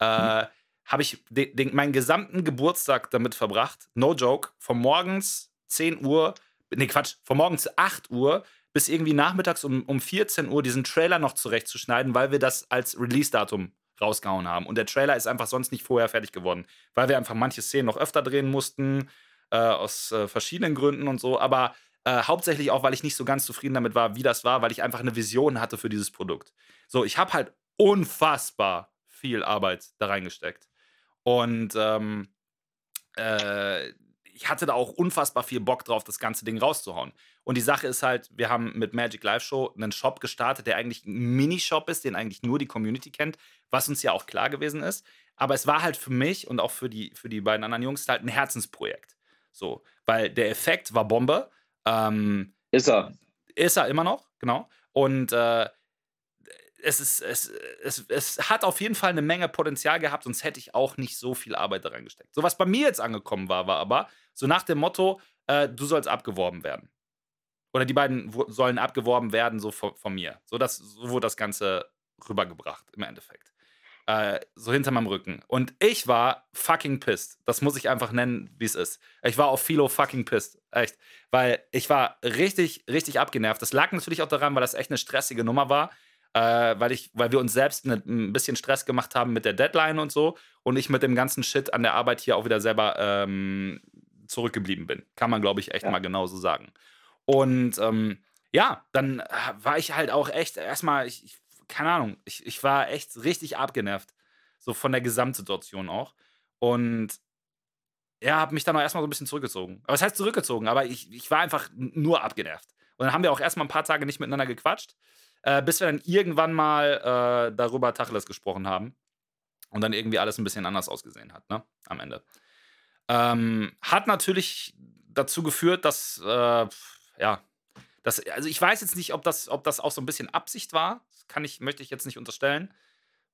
äh, mhm. habe ich de, de, meinen gesamten Geburtstag damit verbracht, no joke, von morgens 10 Uhr, nee Quatsch, von morgens 8 Uhr bis irgendwie nachmittags um, um 14 Uhr diesen Trailer noch zurechtzuschneiden, weil wir das als Release-Datum rausgehauen haben. Und der Trailer ist einfach sonst nicht vorher fertig geworden, weil wir einfach manche Szenen noch öfter drehen mussten, äh, aus äh, verschiedenen Gründen und so. Aber äh, hauptsächlich auch, weil ich nicht so ganz zufrieden damit war, wie das war, weil ich einfach eine Vision hatte für dieses Produkt. So, ich habe halt unfassbar viel Arbeit da reingesteckt. Und ähm, äh, ich hatte da auch unfassbar viel Bock drauf, das ganze Ding rauszuhauen. Und die Sache ist halt, wir haben mit Magic Live Show einen Shop gestartet, der eigentlich ein Minishop ist, den eigentlich nur die Community kennt, was uns ja auch klar gewesen ist. Aber es war halt für mich und auch für die, für die beiden anderen Jungs halt ein Herzensprojekt. So, weil der Effekt war Bombe. Ähm, ist er. Ist er immer noch, genau. Und äh, es, ist, es, es, es hat auf jeden Fall eine Menge Potenzial gehabt, sonst hätte ich auch nicht so viel Arbeit da reingesteckt. So was bei mir jetzt angekommen war, war aber so nach dem Motto, äh, du sollst abgeworben werden. Oder die beiden sollen abgeworben werden, so von, von mir. So, das, so wurde das Ganze rübergebracht im Endeffekt. Äh, so hinter meinem Rücken. Und ich war fucking pissed. Das muss ich einfach nennen, wie es ist. Ich war auf Philo fucking pissed. Echt. Weil ich war richtig, richtig abgenervt. Das lag natürlich auch daran, weil das echt eine stressige Nummer war. Äh, weil, ich, weil wir uns selbst ne, ein bisschen Stress gemacht haben mit der Deadline und so. Und ich mit dem ganzen Shit an der Arbeit hier auch wieder selber ähm, zurückgeblieben bin. Kann man, glaube ich, echt ja. mal genauso sagen. Und ähm, ja, dann war ich halt auch echt erstmal, ich, ich keine Ahnung, ich, ich war echt richtig abgenervt. So von der Gesamtsituation auch. Und ja, habe mich dann auch erstmal so ein bisschen zurückgezogen. Aber was heißt zurückgezogen? Aber ich, ich war einfach nur abgenervt. Und dann haben wir auch erstmal ein paar Tage nicht miteinander gequatscht, äh, bis wir dann irgendwann mal äh, darüber Tacheles gesprochen haben. Und dann irgendwie alles ein bisschen anders ausgesehen hat, ne? Am Ende. Ähm, hat natürlich dazu geführt, dass, äh, ja, das, also ich weiß jetzt nicht, ob das, ob das auch so ein bisschen Absicht war. Kann ich, möchte ich jetzt nicht unterstellen.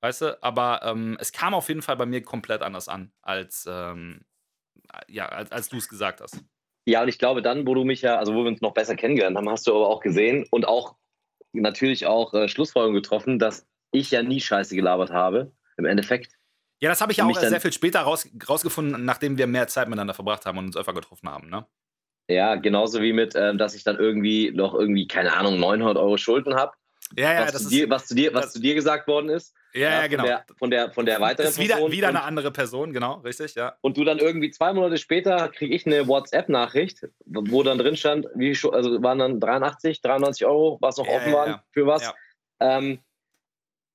Weißt du, aber ähm, es kam auf jeden Fall bei mir komplett anders an, als, ähm, ja, als, als du es gesagt hast. Ja, und ich glaube, dann, wo du mich ja, also wo wir uns noch besser kennengelernt haben, hast du aber auch gesehen und auch natürlich auch äh, Schlussfolgerungen getroffen, dass ich ja nie Scheiße gelabert habe, im Endeffekt. Ja, das habe ich ja auch sehr viel später raus, rausgefunden, nachdem wir mehr Zeit miteinander verbracht haben und uns öfter getroffen haben, ne? Ja, genauso wie mit, ähm, dass ich dann irgendwie noch irgendwie, keine Ahnung, 900 Euro Schulden habe. Ja, ja, was das zu dir, was zu dir, was zu dir gesagt worden ist. Ja, ja, genau. Von der, von der, von der weiteren ist wieder, Person. wieder eine andere Person, genau, richtig, ja. Und du dann irgendwie zwei Monate später kriege ich eine WhatsApp-Nachricht, wo dann drin stand, wie, also waren dann 83, 93 Euro, was noch ja, offen waren, ja. für was. Ähm,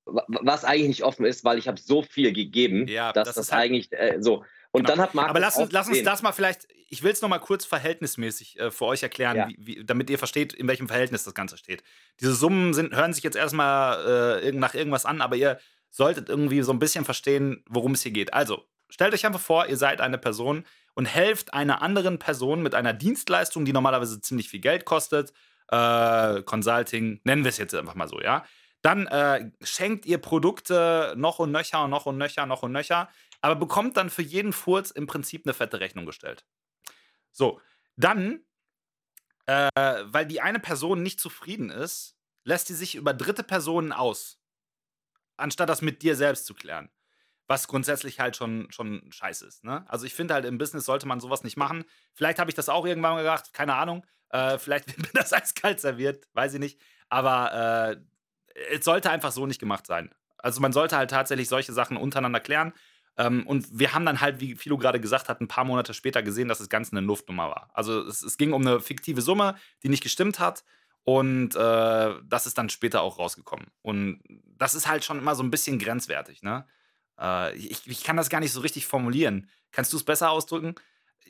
was eigentlich nicht offen ist, weil ich habe so viel gegeben, dass das, das halt eigentlich äh, so. Und Genau. dann hat Marc Aber lass uns, lass uns das mal vielleicht, ich will es nochmal kurz verhältnismäßig äh, für euch erklären, Ja. wie, wie, damit ihr versteht, in welchem Verhältnis das Ganze steht. Diese Summen sind, hören sich jetzt erstmal äh, nach irgendwas an, aber ihr solltet irgendwie so ein bisschen verstehen, worum es hier geht. Also, stellt euch einfach vor, ihr seid eine Person und helft einer anderen Person mit einer Dienstleistung, die normalerweise ziemlich viel Geld kostet, äh, Consulting, nennen wir es jetzt einfach mal so, ja. Dann äh, schenkt ihr Produkte noch und nöcher und noch und nöcher, noch und nöcher, aber bekommt dann für jeden Furz im Prinzip eine fette Rechnung gestellt. So, dann, äh, weil die eine Person nicht zufrieden ist, lässt die sich über dritte Personen aus, anstatt das mit dir selbst zu klären. Was grundsätzlich halt schon, schon scheiße ist. Ne? Also ich finde halt im Business sollte man sowas nicht machen. Vielleicht habe ich das auch irgendwann mal gedacht, keine Ahnung. Äh, vielleicht wird mir das eiskalt serviert, weiß ich nicht. Aber äh, es sollte einfach so nicht gemacht sein. Also man sollte halt tatsächlich solche Sachen untereinander klären. Ähm, und wir haben dann halt, wie Philo gerade gesagt hat, ein paar Monate später gesehen, dass das Ganze eine Luftnummer war. Also es, es ging um eine fiktive Summe, die nicht gestimmt hat. Und äh, das ist dann später auch rausgekommen. Und das ist halt schon immer so ein bisschen grenzwertig, ne? Äh, ich, ich kann das gar nicht so richtig formulieren. Kannst du es besser ausdrücken?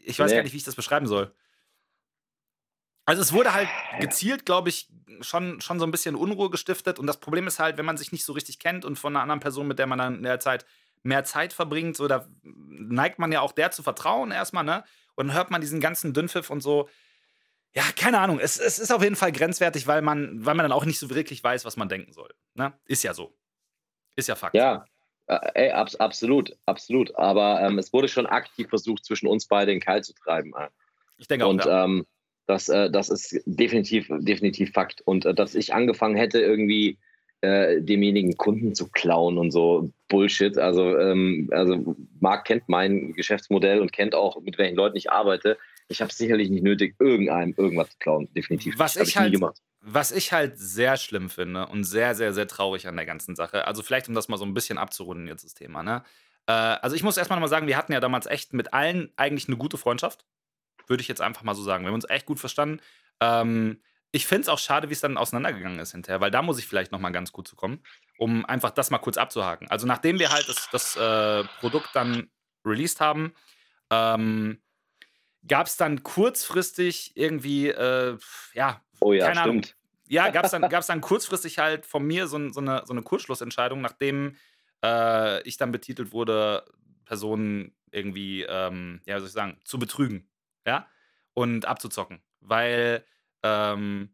Ich weiß Nee. gar nicht, wie ich das beschreiben soll. Also es wurde halt gezielt, glaube ich, schon, schon so ein bisschen Unruhe gestiftet. Und das Problem ist halt, wenn man sich nicht so richtig kennt und von einer anderen Person, mit der man dann in der Zeit mehr Zeit verbringt, so da neigt man ja auch der zu vertrauen erstmal, ne? Und dann hört man diesen ganzen Dünnpfiff und so. Ja, keine Ahnung. Es, es ist auf jeden Fall grenzwertig, weil man, weil man dann auch nicht so wirklich weiß, was man denken soll. Ne? Ist ja so. Ist ja Fakt. Ja, äh, ey, abs absolut, absolut. Aber ähm, es wurde schon aktiv versucht, zwischen uns beide den Keil zu treiben. Äh. Ich denke auch. Und ja. ähm, das, äh, das ist definitiv, definitiv Fakt. Und äh, dass ich angefangen hätte, irgendwie äh, demjenigen Kunden zu klauen und so Bullshit. Also, ähm, also Marc kennt mein Geschäftsmodell und kennt auch, mit welchen Leuten ich arbeite. Ich habe sicherlich nicht nötig, irgendeinem irgendwas zu klauen. Definitiv. Was ich nie halt-. Was ich halt sehr schlimm finde und sehr, sehr, sehr traurig an der ganzen Sache, also vielleicht um das mal so ein bisschen abzurunden, jetzt das Thema, ne? Äh, also ich muss erstmal nochmal sagen, wir hatten ja damals echt mit allen eigentlich eine gute Freundschaft. Würde ich jetzt einfach mal so sagen. Wir haben uns echt gut verstanden. Ähm, ich finde es auch schade, wie es dann auseinandergegangen ist hinterher, weil da muss ich vielleicht nochmal ganz gut zu kommen, um einfach das mal kurz abzuhaken. Also nachdem wir halt das, das äh, Produkt dann released haben, ähm, gab es dann kurzfristig irgendwie, äh, ja, Oh ja, keine Ahnung. stimmt. ja, gab es dann, gab's dann kurzfristig halt von mir so, so, eine, so eine Kurzschlussentscheidung, nachdem äh, ich dann betitelt wurde, Personen irgendwie, ähm, ja, wie soll ich sagen, zu betrügen, ja, und abzuzocken. Weil, ähm,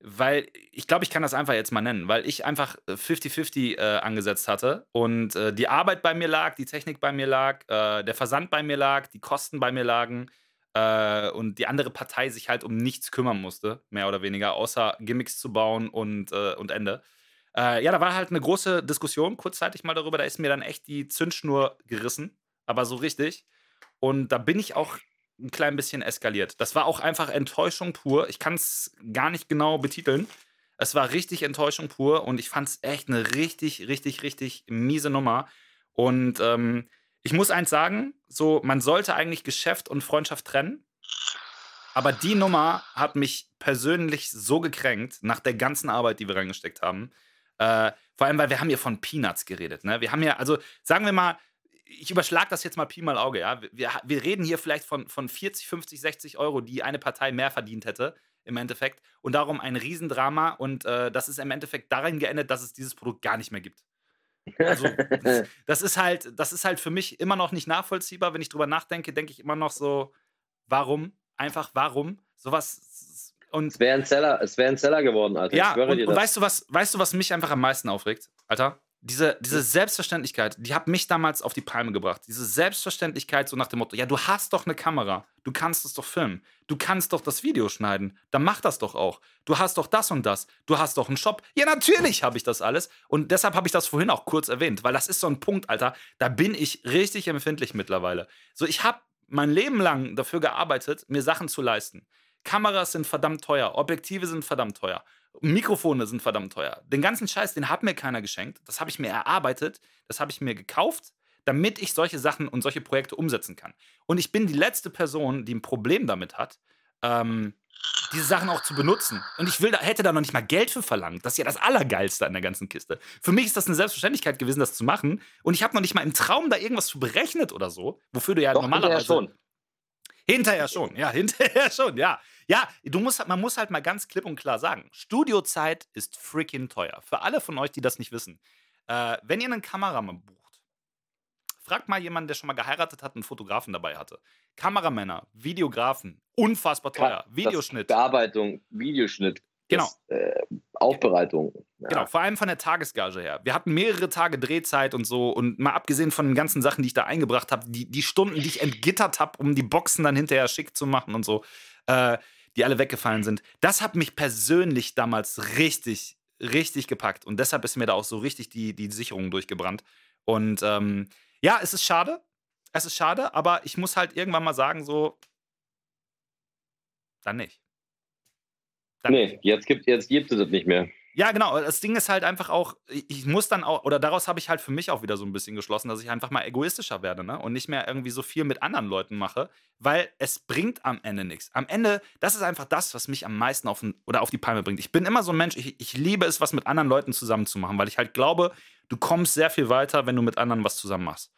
weil ich glaube, ich kann das einfach jetzt mal nennen, weil ich einfach äh, 50-50 äh, angesetzt hatte und äh, die Arbeit bei mir lag, die Technik bei mir lag, äh, der Versand bei mir lag, die Kosten bei mir lagen äh, und die andere Partei sich halt um nichts kümmern musste, mehr oder weniger, außer Gimmicks zu bauen und, äh, und Ende. Äh, ja, da war halt eine große Diskussion kurzzeitig mal darüber, da ist mir dann echt die Zündschnur gerissen, aber so richtig. Und da bin ich auch ein klein bisschen eskaliert. Das war auch einfach Enttäuschung pur. Ich kann es gar nicht genau betiteln. Es war richtig Enttäuschung pur und ich fand es echt eine richtig, richtig, richtig miese Nummer. Und ähm, ich muss eins sagen: so, man sollte eigentlich Geschäft und Freundschaft trennen. Aber die Nummer hat mich persönlich so gekränkt nach der ganzen Arbeit, die wir reingesteckt haben. Äh, vor allem, weil wir haben hier von Peanuts geredet. Ne? Wir haben ja, also sagen wir mal, ich überschlage das jetzt mal Pi mal Auge, ja. Wir, wir reden hier vielleicht von, von 40, 50, 60 Euro, die eine Partei mehr verdient hätte, im Endeffekt. Und darum ein Riesendrama. Und äh, das ist im Endeffekt darin geendet, dass es dieses Produkt gar nicht mehr gibt. Also, das, ist halt, das ist halt für mich immer noch nicht nachvollziehbar. Wenn ich drüber nachdenke, denke ich immer noch so, warum? Einfach warum? Sowas. Und Es wäre ein Seller, es wäre ein Seller geworden, Alter. ja, und, und weißt du, was, weißt du, was mich einfach am meisten aufregt, Alter? Diese, diese Selbstverständlichkeit, die hat mich damals auf die Palme gebracht. Diese Selbstverständlichkeit, so nach dem Motto: Ja, du hast doch eine Kamera, du kannst es doch filmen, du kannst doch das Video schneiden, dann mach das doch auch. Du hast doch das und das, du hast doch einen Shop. Ja, natürlich habe ich das alles. Und deshalb habe ich das vorhin auch kurz erwähnt, weil das ist so ein Punkt, Alter, da bin ich richtig empfindlich mittlerweile. So, ich habe mein Leben lang dafür gearbeitet, mir Sachen zu leisten. Kameras sind verdammt teuer, Objektive sind verdammt teuer, Mikrofone sind verdammt teuer. Den ganzen Scheiß, den hat mir keiner geschenkt. Das habe ich mir erarbeitet, das habe ich mir gekauft, damit ich solche Sachen und solche Projekte umsetzen kann. Und ich bin die letzte Person, die ein Problem damit hat, ähm, diese Sachen auch zu benutzen. Und ich will, da, hätte da noch nicht mal Geld für verlangt. Das ist ja das Allergeilste an der ganzen Kiste. Für mich ist das eine Selbstverständlichkeit gewesen, das zu machen. Und ich habe noch nicht mal im Traum da irgendwas zu berechnet oder so, wofür du ja Doch, normalerweise. hinterher schon. Hinterher schon, ja, hinterher schon, ja. Ja, du musst, man muss halt mal ganz klipp und klar sagen: Studiozeit ist freaking teuer. Für alle von euch, die das nicht wissen. Äh, wenn ihr einen Kameramann bucht, fragt mal jemanden, der schon mal geheiratet hat und einen Fotografen dabei hatte. Kameramänner, Videografen, unfassbar teuer. Das- Videoschnitt. Bearbeitung, Videoschnitt. Genau. Das, äh, Aufbereitung. Ja. Genau, vor allem von der Tagesgage her. Wir hatten mehrere Tage Drehzeit und so und mal abgesehen von den ganzen Sachen, die ich da eingebracht habe, die, die Stunden, die ich entgittert habe, um die Boxen dann hinterher schick zu machen und so, äh, die alle weggefallen sind. Das hat mich persönlich damals richtig, richtig gepackt und deshalb ist mir da auch so richtig die, die Sicherung durchgebrannt. Und ähm, ja, es ist schade. Es ist schade, aber ich muss halt irgendwann mal sagen, so, dann nicht. Dann. Nee, jetzt gibt, jetzt gibt es das nicht mehr. Ja, genau. Das Ding ist halt einfach auch, ich muss dann auch, oder daraus habe ich halt für mich auch wieder so ein bisschen geschlossen, dass ich einfach mal egoistischer werde, ne? Und nicht mehr irgendwie so viel mit anderen Leuten mache, weil es bringt am Ende nichts. Am Ende, das ist einfach das, was mich am meisten auf, oder auf die Palme bringt. Ich bin immer so ein Mensch, ich, ich liebe es, was mit anderen Leuten zusammen zu machen, weil ich halt glaube, du kommst sehr viel weiter, wenn du mit anderen was zusammen machst.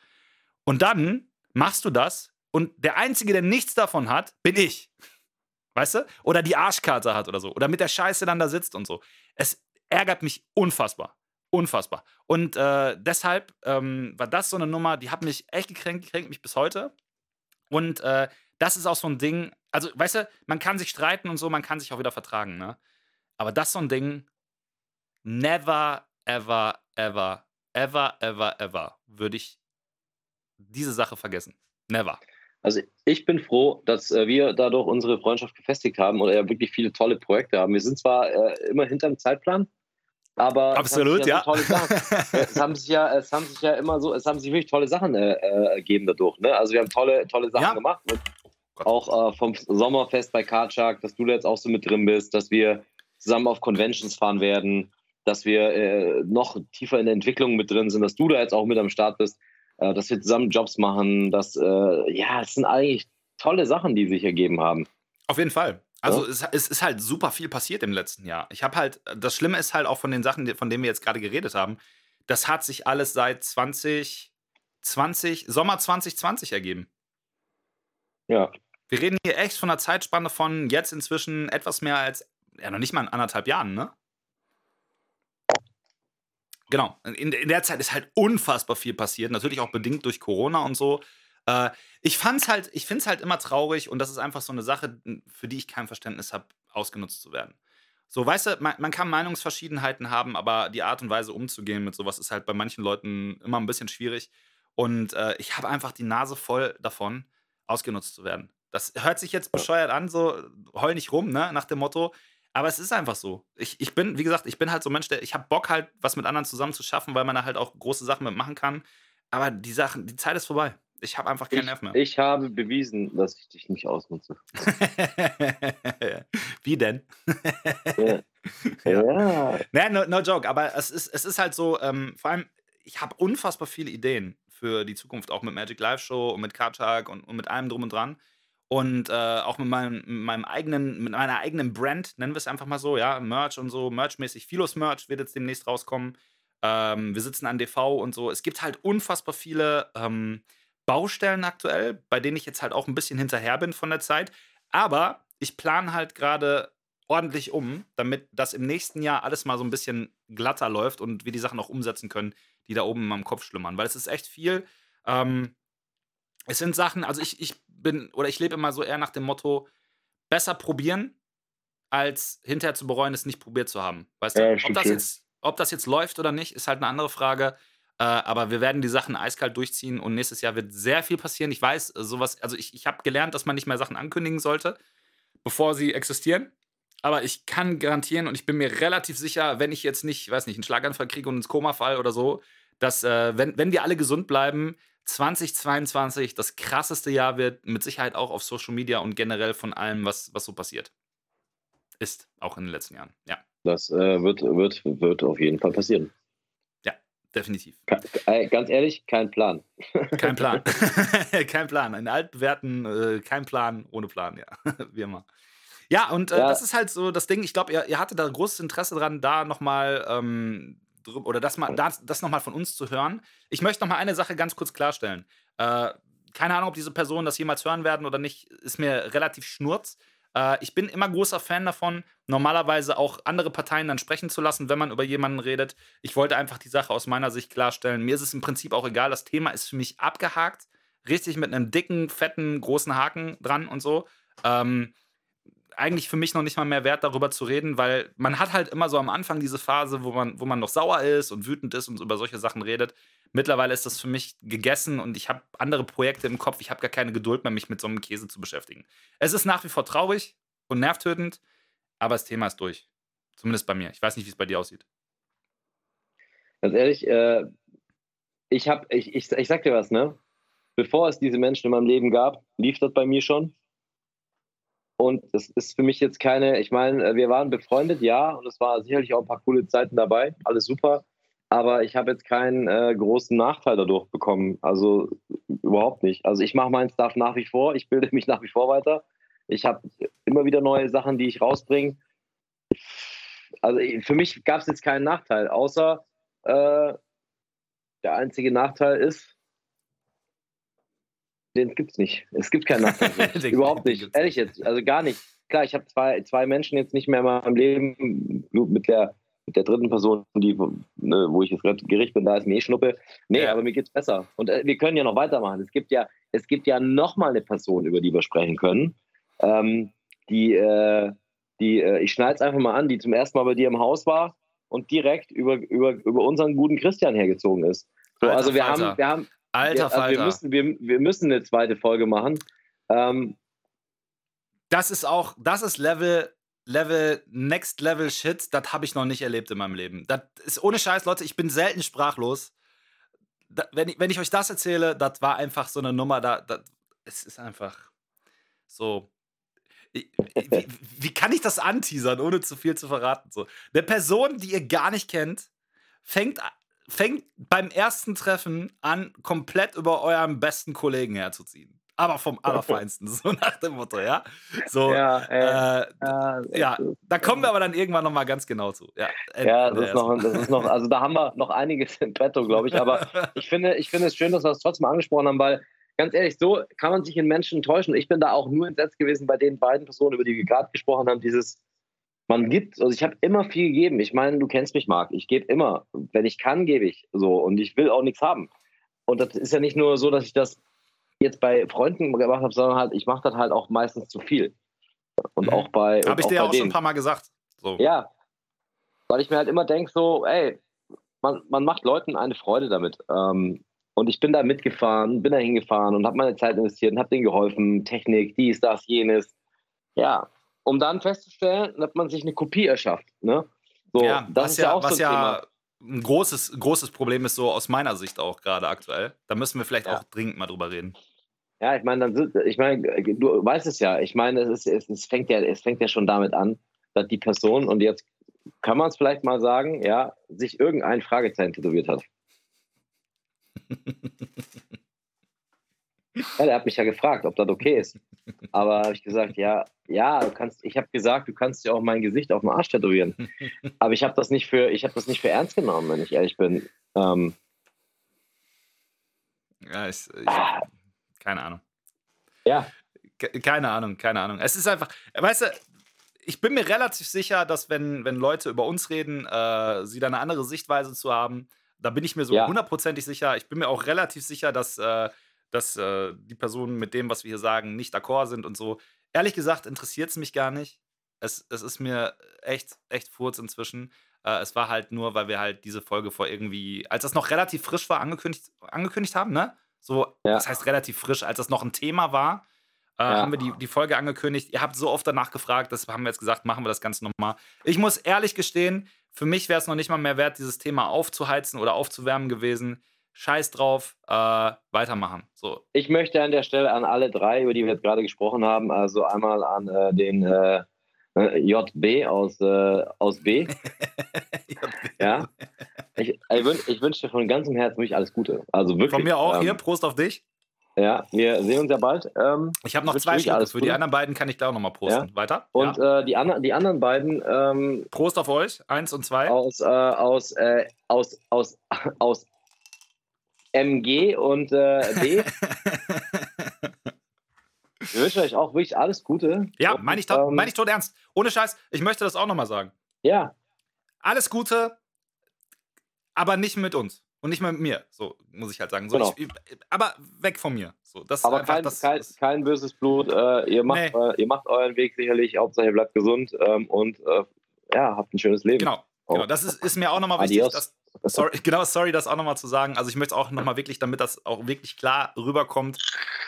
Und dann machst du das und der Einzige, der nichts davon hat, bin ich. Weißt du? Oder die Arschkarte hat oder so. Oder mit der Scheiße dann da sitzt und so. Es ärgert mich unfassbar. Unfassbar. Und äh, deshalb ähm, war das so eine Nummer, die hat mich echt gekränkt, die kränkt mich bis heute. Und äh, das ist auch so ein Ding, also weißt du, man kann sich streiten und so, man kann sich auch wieder vertragen, ne? Aber das ist so ein Ding, never, ever, ever, ever, ever, ever würde ich diese Sache vergessen. Never. Also ich bin froh, dass äh, wir dadurch unsere Freundschaft gefestigt haben oder ja wirklich viele tolle Projekte haben. Wir sind zwar äh, immer hinterm Zeitplan, aber es haben Absolut, sich ja. so äh, es haben sich ja, es haben sich ja immer so, es haben sich wirklich tolle Sachen äh, äh, ergeben dadurch. Ne? Also wir haben tolle, tolle Sachen Ja. gemacht. Gott. auch äh, vom Sommerfest bei Karchak, dass du da jetzt auch so mit drin bist, dass wir zusammen auf Conventions fahren werden, dass wir äh, noch tiefer in der Entwicklung mit drin sind, dass du da jetzt auch mit am Start bist, äh, dass wir zusammen Jobs machen, dass äh, ja, es sind eigentlich tolle Sachen, die sich ergeben haben. Auf jeden Fall. Also es, es ist halt super viel passiert im letzten Jahr. Ich habe halt, das Schlimme ist halt auch von den Sachen, von denen wir jetzt gerade geredet haben, das hat sich alles seit 2020, Sommer 2020 ergeben. Ja, Wir reden hier echt von einer Zeitspanne von jetzt inzwischen etwas mehr als, ja noch nicht mal in anderthalb Jahren, ne? Genau. In, in der Zeit ist halt unfassbar viel passiert, natürlich auch bedingt durch Corona und so. Äh, ich fand's halt, ich finde es halt immer traurig und das ist einfach so eine Sache, für die ich kein Verständnis habe, ausgenutzt zu werden. So, weißt du, man, man kann Meinungsverschiedenheiten haben, aber die Art und Weise umzugehen mit sowas ist halt bei manchen Leuten immer ein bisschen schwierig. Und äh, ich habe einfach die Nase voll davon, ausgenutzt zu werden. Das hört sich jetzt bescheuert an, so heul nicht rum, ne, nach dem Motto. Aber es ist einfach so. Ich, ich bin, wie gesagt, ich bin halt so ein Mensch, der, ich habe Bock halt, was mit anderen zusammen zu schaffen, weil man da halt auch große Sachen mitmachen kann. Aber die Sachen, die Zeit ist vorbei. Ich habe einfach keinen Nerv mehr. ich, ich habe bewiesen, dass ich dich nicht ausnutze. wie denn? Ja. ja. Naja, no, no joke, aber es ist, es ist halt so, ähm, vor allem, ich habe unfassbar viele Ideen für die Zukunft, auch mit Magic Live Show und mit Karchak und, und mit allem drum und dran. Und äh, auch mit meinem, mit meinem eigenen, mit meiner eigenen Brand, nennen wir es einfach mal so, ja, Merch und so, Merchmäßig. Philos Merch wird jetzt demnächst rauskommen. Ähm, wir sitzen an DV und so. Es gibt halt unfassbar viele ähm, Baustellen aktuell, bei denen ich jetzt halt auch ein bisschen hinterher bin von der Zeit. Aber ich plane halt gerade ordentlich um, damit das im nächsten Jahr alles mal so ein bisschen glatter läuft und wir die Sachen auch umsetzen können, die da oben in meinem Kopf schlummern. Weil es ist echt viel. Ähm, es sind Sachen, also ich, ich bin, oder ich lebe immer so eher nach dem Motto, besser probieren, als hinterher zu bereuen, es nicht probiert zu haben. Weißt du, Ja, ob stimmt das, jetzt, ob das jetzt läuft oder nicht, ist halt eine andere Frage. Äh, aber wir werden die Sachen eiskalt durchziehen und nächstes Jahr wird sehr viel passieren. Ich weiß, äh, sowas, also ich, ich habe gelernt, dass man nicht mehr Sachen ankündigen sollte, bevor sie existieren. Aber ich kann garantieren und ich bin mir relativ sicher, wenn ich jetzt nicht, weiß nicht, einen Schlaganfall kriege und ins Koma fall oder so, dass, äh, wenn, wenn wir alle gesund bleiben, 2022 das krasseste Jahr wird, mit Sicherheit auch auf Social Media und generell von allem, was, was so passiert. Ist, auch in den letzten Jahren. Ja, Das äh, wird, wird, wird auf jeden Fall passieren. Definitiv. Äh, ganz ehrlich, kein Plan. Kein Plan. kein Plan. In altbewährten, äh, kein Plan, ohne Plan, ja. Wie immer. Ja, und äh, Ja. das ist halt so das Ding. Ich glaube, ihr, ihr hattet da großes Interesse dran, da nochmal ähm, oder das, mal, das, das nochmal von uns zu hören. Ich möchte nochmal eine Sache ganz kurz klarstellen. Äh, keine Ahnung, ob diese Personen das jemals hören werden oder nicht, ist mir relativ schnurz. Äh, ich bin immer großer Fan davon, normalerweise auch andere Parteien dann sprechen zu lassen, wenn man über jemanden redet. Ich wollte einfach die Sache aus meiner Sicht klarstellen. Mir ist es im Prinzip auch egal. Das Thema ist für mich abgehakt. Richtig mit einem dicken, fetten, großen Haken dran und so. Ähm, eigentlich für mich noch nicht mal mehr wert, darüber zu reden, weil man hat halt immer so am Anfang diese Phase, wo man, wo man noch sauer ist und wütend ist und über solche Sachen redet. Mittlerweile ist das für mich gegessen und ich habe andere Projekte im Kopf. Ich habe gar keine Geduld mehr, mich mit so einem Käse zu beschäftigen. Es ist nach wie vor traurig und nervtötend, aber das Thema ist durch. Zumindest bei mir. Ich weiß nicht, wie es bei dir aussieht. Ganz ehrlich, äh, ich hab, ich, ich, ich sag dir was, ne? Bevor es diese Menschen in meinem Leben gab, lief das bei mir schon. Und es ist für mich jetzt keine, ich meine, äh, wir waren befreundet, ja, und es war sicherlich auch ein paar coole Zeiten dabei, alles super. Aber ich habe jetzt keinen äh, großen Nachteil dadurch bekommen. Also überhaupt nicht. Also ich mache meinen Stuff nach wie vor, ich bilde mich nach wie vor weiter. Ich habe immer wieder neue Sachen, die ich rausbringe. Also für mich gab es jetzt keinen Nachteil, außer äh, der einzige Nachteil ist, den gibt es nicht. Es gibt keinen Nachteil. Überhaupt nicht. gibt's Ehrlich jetzt. Also gar nicht. Klar, ich habe zwei, zwei Menschen jetzt nicht mehr in meinem Leben mit der, mit der dritten Person, die, ne, wo ich jetzt gerade Gericht bin, da ist mir eh Schnuppe. Nee, Ja. aber mir geht's besser. Und äh, wir können ja noch weitermachen. Es gibt ja, es gibt ja noch mal eine Person, über die wir sprechen können. Ähm, die, äh, die, äh, ich schneide es einfach mal an, die zum ersten Mal bei dir im Haus war und direkt über, über, über unseren guten Christian hergezogen ist. So, also wir haben, wir haben, Alter also Falter. wir, müssen, wir, wir müssen eine zweite Folge machen. Ähm, das ist auch, das ist Level, Level, Next Level Shit. Das habe ich noch nicht erlebt in meinem Leben. Das ist ohne Scheiß, Leute, ich bin selten sprachlos. Da, wenn, ich, wenn ich euch das erzähle, das war einfach so eine Nummer, da, da es ist einfach so. Ich- Wie, wie kann ich das anteasern, ohne zu viel zu verraten? So. Eine Person, die ihr gar nicht kennt, fängt, fängt beim ersten Treffen an, komplett über euren besten Kollegen herzuziehen. Aber vom Allerfeinsten, so nach dem Motto, ja? So, ja, äh, äh, ja, da kommen wir aber dann irgendwann nochmal ganz genau zu. Ja, Ja, das ist, noch, das ist noch, also da haben wir noch einiges im Petto, glaube ich. Aber ich finde, ich finde es schön, dass wir es trotzdem angesprochen haben, weil ganz ehrlich, so kann man sich in Menschen täuschen. Ich bin da auch nur entsetzt gewesen bei den beiden Personen, über die wir gerade gesprochen haben. Dieses, man gibt, also ich habe immer viel gegeben. Ich meine, du kennst mich, Marc. Ich gebe immer. Wenn ich kann, gebe ich. So und ich will auch nichts haben. Und das ist ja nicht nur so, dass ich das jetzt bei Freunden gemacht habe, sondern halt, ich mache das halt auch meistens zu viel. Und Mhm. auch bei. Habe ich dir auch schon denen. ein paar Mal gesagt. So. Ja, weil ich mir halt immer denke, so, ey, man, man macht Leuten eine Freude damit. Ähm, und ich bin da mitgefahren, bin da hingefahren und habe meine Zeit investiert und habe denen geholfen, Technik, dies, das, jenes. Ja, um dann festzustellen, dass man sich eine Kopie erschafft. Ne? So, ja, das was ist ja, ja, auch was so ein ja Thema. ein großes, großes Problem ist, so aus meiner Sicht auch gerade aktuell. Da müssen wir vielleicht Ja. auch dringend mal drüber reden. Ja, ich meine, dann ich meine, du weißt es ja. Ich meine, es, ist, es, es, fängt ja, es fängt ja schon damit an, dass die Person, und jetzt kann man es vielleicht mal sagen, ja, sich irgendein Fragezeichen tätowiert hat. Ja, der hat mich ja gefragt, ob das okay ist. Aber habe ich gesagt, ja, ja, du kannst, ich habe gesagt, du kannst dir auch mein Gesicht auf dem Arsch tätowieren. Aber ich habe das nicht für, ich habe das nicht für ernst genommen, wenn ich ehrlich bin. Ähm, Ja, ich, ich, Ah. keine Ahnung. ja, Ke- Keine Ahnung, keine Ahnung. Es ist einfach, weißt du, ich bin mir relativ sicher, dass wenn, wenn Leute über uns reden, äh, sie da eine andere Sichtweise zu haben. Da bin ich mir so Ja. hundertprozentig sicher. Ich bin mir auch relativ sicher, dass, äh, dass äh, die Personen mit dem, was wir hier sagen, nicht d'accord sind und so. Ehrlich gesagt interessiert es mich gar nicht. Es, es ist mir echt, echt furz inzwischen. Äh, es war halt nur, weil wir halt diese Folge vor irgendwie, als das noch relativ frisch war, angekündigt, angekündigt haben, ne? So, Ja. das heißt relativ frisch, als das noch ein Thema war, äh, Ja. haben wir die, die Folge angekündigt. Ihr habt so oft danach gefragt, das haben wir jetzt gesagt, machen wir das Ganze nochmal. Ich muss ehrlich gestehen, für mich wäre es noch nicht mal mehr wert, dieses Thema aufzuheizen oder aufzuwärmen gewesen. Scheiß drauf, äh, weitermachen. So. Ich möchte an der Stelle an alle drei, über die wir jetzt gerade gesprochen haben, also einmal an äh, den äh, äh, JB aus, äh, aus B. ja. Ich, ich, wün, ich wünsche dir von ganzem Herzen wirklich alles Gute. Also wirklich. Von mir auch ähm, hier, Prost auf dich. Ja, wir sehen uns ja bald. Ähm, Ich habe noch zwei Schlucke. Für die anderen beiden kann ich gleich auch nochmal posten. Weiter? und ja. äh, die, andern, die anderen beiden ähm, Prost auf euch. Eins und zwei. aus, äh, aus, äh, aus, aus, aus MG und äh, D. Wir wünschen euch auch wirklich alles Gute. ja, meine ich, tot- ähm, mein ich tot ernst. Ohne Scheiß, ich möchte das auch nochmal sagen. Ja, Alles Gute, aber nicht mit uns. Und nicht mal mit mir, so muss ich halt sagen. So, Genau. ich, aber weg von mir. So, das aber einfach kein, das, kein, kein böses Blut. Äh, ihr, macht, Nee. äh, ihr macht euren Weg sicherlich. Hauptsache, ihr bleibt gesund ähm, und äh, ja, habt ein schönes Leben. Genau, Oh. genau. Das ist, ist mir auch nochmal wichtig. Dass, sorry, genau, sorry, das auch nochmal zu sagen. Also ich möchte auch nochmal wirklich, damit das auch wirklich klar rüberkommt.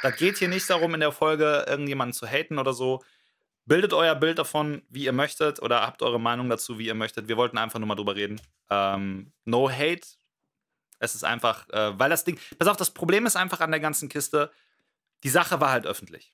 Da geht hier nicht darum, in der Folge irgendjemanden zu haten oder so. Bildet euer Bild davon, wie ihr möchtet, oder habt eure Meinung dazu, wie ihr möchtet. Wir wollten einfach nur mal drüber reden. Ähm, no hate. Es ist einfach, äh, weil das Ding. Pass auf, das Problem ist einfach an der ganzen Kiste, die Sache war halt öffentlich.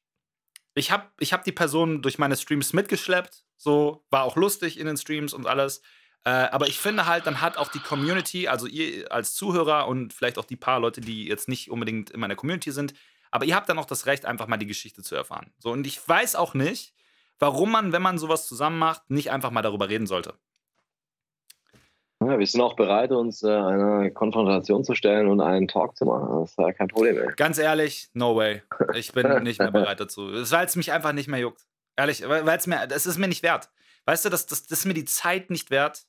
Ich habe ich hab die Person durch meine Streams mitgeschleppt, so, war auch lustig in den Streams und alles. Äh, aber ich finde halt, dann hat auch die Community, also ihr als Zuhörer und vielleicht auch die paar Leute, die jetzt nicht unbedingt in meiner Community sind, aber ihr habt dann auch das Recht, einfach mal die Geschichte zu erfahren. So, und ich weiß auch nicht, warum man, wenn man sowas zusammen macht, nicht einfach mal darüber reden sollte. Ja, wir sind auch bereit, uns äh, einer Konfrontation zu stellen und einen Talk zu machen. Das ist ja kein Problem. Ey. Ganz ehrlich, no way. Ich bin nicht mehr bereit dazu. Weil es mich einfach nicht mehr juckt. Ehrlich, weil es mir, das ist mir nicht wert. Weißt du, das, das, das ist mir die Zeit nicht wert,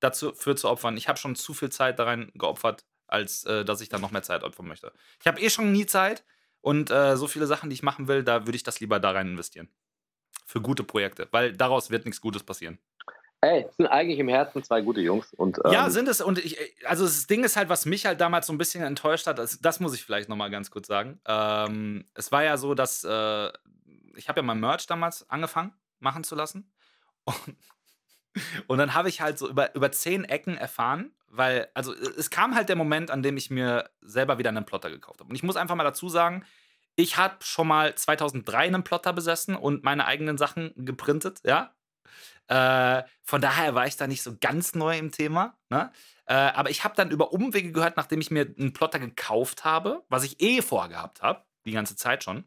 dazu für zu opfern. Ich habe schon zu viel Zeit da rein geopfert, als äh, dass ich dann noch mehr Zeit opfern möchte. Ich habe eh schon nie Zeit und äh, so viele Sachen, die ich machen will, da würde ich das lieber da rein investieren. Für gute Projekte, weil daraus wird nichts Gutes passieren. Ey, es sind eigentlich im Herzen zwei gute Jungs. Und, ähm, Ja, sind es. Und ich, also das Ding ist halt, was mich halt damals so ein bisschen enttäuscht hat, das, das muss ich vielleicht nochmal ganz kurz sagen. Ähm, es war ja so, dass äh, ich habe ja mein Merch damals angefangen machen zu lassen. Und, und dann habe ich halt so über, über zehn Ecken erfahren, weil, also es kam halt der Moment, an dem ich mir selber wieder einen Plotter gekauft habe. Und ich muss einfach mal dazu sagen, ich habe schon mal 2003 einen Plotter besessen und meine eigenen Sachen geprintet, ja. Äh, von daher war ich da nicht so ganz neu im Thema. Ne? Äh, aber ich habe dann über Umwege gehört, nachdem ich mir einen Plotter gekauft habe, was ich eh vorgehabt habe, die ganze Zeit schon,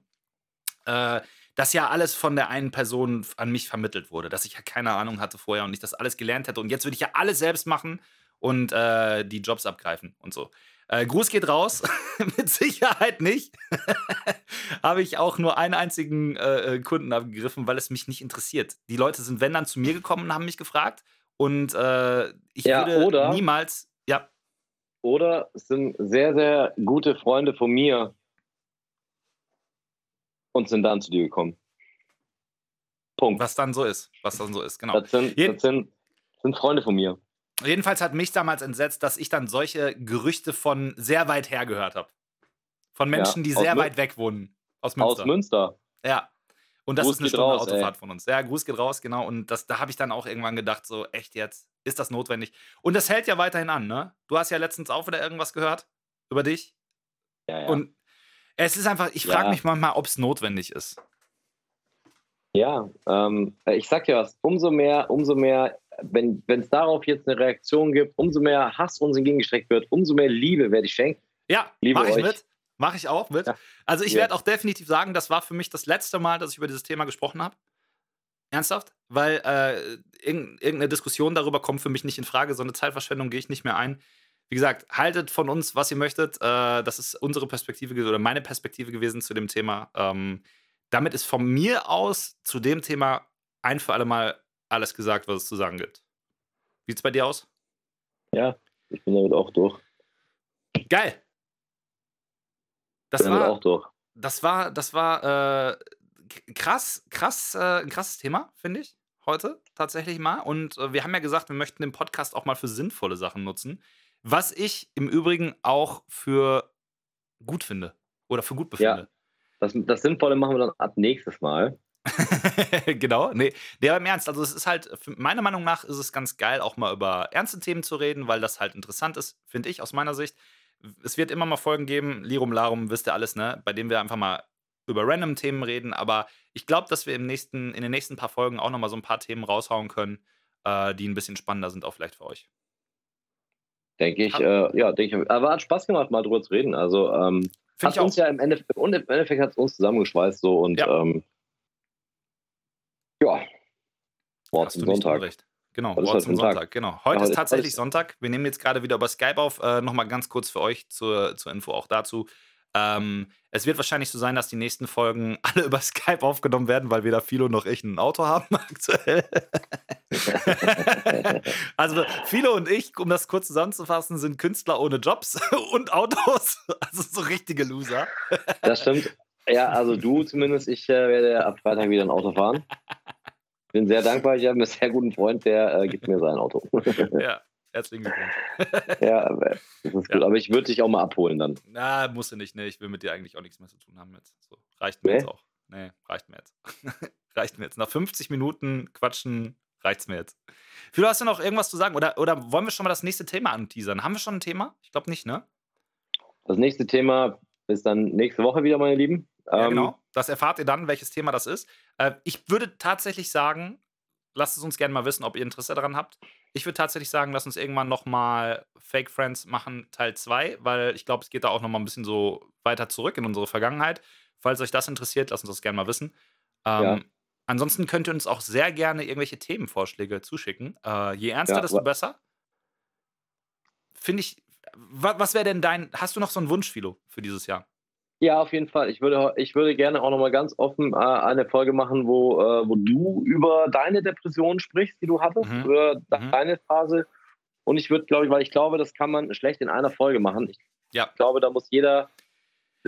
äh, dass ja alles von der einen Person an mich vermittelt wurde, dass ich ja keine Ahnung hatte vorher und ich das alles gelernt hätte. Und jetzt würde ich ja alles selbst machen und äh, die Jobs abgreifen und so. Äh, Gruß geht raus, mit Sicherheit nicht. Habe ich auch nur einen einzigen äh, äh, Kunden abgegriffen, weil es mich nicht interessiert. Die Leute sind, wenn dann, zu mir gekommen und haben mich gefragt. Und äh, ich Ja, würde oder- niemals. Ja, Oder es sind sehr, sehr gute Freunde von mir und sind dann zu dir gekommen. Punkt. was dann so ist. Was dann so ist, genau. Das, sind, das sind, sind Freunde von mir. Jedenfalls hat mich damals entsetzt, dass ich dann solche Gerüchte von sehr weit her gehört habe. Von Menschen, die aus sehr Mün- weit weg wohnen. Aus Münster. Aus Münster. Ja. Und das Gruß ist eine Stunde raus, Autofahrt von uns. Ja, Gruß geht raus, genau. Und das, da habe ich dann auch irgendwann gedacht, so, echt jetzt? Ist das notwendig? Und das hält ja weiterhin an, ne? Du hast ja letztens auch wieder irgendwas gehört über dich. Ja, ja. Und es ist einfach, ich frage Ja. mich manchmal, ob es notwendig ist. Ja, ähm, ich sag dir was, umso mehr, umso mehr, wenn es darauf jetzt eine Reaktion gibt, umso mehr Hass uns entgegengestreckt wird, umso mehr Liebe werde ich schenken. Ja, Liebe mache ich euch. mit. Mache ich auch mit. Ja. Also ich Ja. werde auch definitiv sagen, das war für mich das letzte Mal, dass ich über dieses Thema gesprochen habe. Ernsthaft? Weil äh, irgend- irgendeine Diskussion darüber kommt für mich nicht in Frage. So eine Zeitverschwendung gehe ich nicht mehr ein. Wie gesagt, haltet von uns, was ihr möchtet. Äh, das ist unsere Perspektive oder meine Perspektive gewesen zu dem Thema. Ähm, damit ist von mir aus zu dem Thema ein für alle Mal alles gesagt, was es zu sagen gibt. Wie sieht's bei dir aus? Ja, ich bin damit auch durch. Geil! Das bin war, auch durch. das war, das war äh, krass, krass, äh, ein krasses Thema, finde ich, heute tatsächlich mal. Und äh, wir haben ja gesagt, wir möchten den Podcast auch mal für sinnvolle Sachen nutzen. Was ich im Übrigen auch für gut finde oder für gut befinde. Das, das Sinnvolle machen wir dann ab nächstes Mal. genau, nee, nee, aber im Ernst, also es ist halt, meiner Meinung nach ist es ganz geil, auch mal über ernste Themen zu reden, weil das halt interessant ist, finde ich, aus meiner Sicht. Es wird immer mal Folgen geben, Lirum Larum, wisst ihr alles, ne, bei denen wir einfach mal über random Themen reden, aber ich glaube, dass wir im nächsten, in den nächsten paar Folgen auch noch mal so ein paar Themen raushauen können, äh, die ein bisschen spannender sind, auch vielleicht für euch. Denke ich, äh, ja, denke ich. Aber hat Spaß gemacht, mal drüber zu reden. Also, ähm, hat auch. uns ja im Endeffekt, und im Endeffekt hat es uns zusammengeschweißt so und Ja. ähm, ja, Wort Hast zum Sonntag. Genau, Wort heute zum ein Tag? Sonntag. Genau. Heute Ja, ist tatsächlich Sonntag. Wir nehmen jetzt gerade wieder über Skype auf. Äh, Nochmal ganz kurz für euch zur, zur Info auch dazu. Ähm, es wird wahrscheinlich so sein, dass die nächsten Folgen alle über Skype aufgenommen werden, weil weder Philo noch ich ein Auto haben aktuell. also Philo und ich, um das kurz zusammenzufassen, sind Künstler ohne Jobs und Autos. Also so richtige Loser. Das stimmt. Ja, also du zumindest, ich äh, werde ab Freitag wieder ein Auto fahren. Bin sehr dankbar, ich habe einen sehr guten Freund, der äh, gibt mir sein Auto. Ja, herzlichen Glückwunsch. ja, aber das ist gut. Ja. Aber ich würde dich auch mal abholen dann. Na, musst du nicht, ne? Ich will mit dir eigentlich auch nichts mehr zu tun haben jetzt. So, reicht mir Nee? jetzt auch. Nee, reicht mir jetzt. reicht mir jetzt. Nach 50 Minuten Quatschen reicht's mir jetzt. Philo, hast du noch irgendwas zu sagen? Oder, oder wollen wir schon mal das nächste Thema anteasern? Haben wir schon ein Thema? Ich glaube nicht, ne? Das nächste Thema ist dann nächste Woche wieder, meine Lieben. Ja, Ähm, genau. Das erfahrt ihr dann, welches Thema das ist. Äh, ich würde tatsächlich sagen, lasst es uns gerne mal wissen, ob ihr Interesse daran habt. Ich würde tatsächlich sagen, lasst uns irgendwann nochmal Fake Friends machen, Teil 2, weil ich glaube, es geht da auch nochmal ein bisschen so weiter zurück in unsere Vergangenheit. Falls euch das interessiert, lasst uns das gerne mal wissen. Ähm, Ja. Ansonsten könnt ihr uns auch sehr gerne irgendwelche Themenvorschläge zuschicken. Äh, je ernster, Ja, desto besser. Finde ich. wa- Was wäre denn dein. Hast du noch so einen Wunsch, Philo, für dieses Jahr? Ja, auf jeden Fall. Ich würde, ich würde gerne auch nochmal ganz offen äh, eine Folge machen, wo, äh, wo du über deine Depression sprichst, die du hattest, Mhm. über Mhm. deine Phase. Und ich würde, glaube ich, weil ich glaube, das kann man schlecht in einer Folge machen. Ich Ja. glaube, da muss jeder,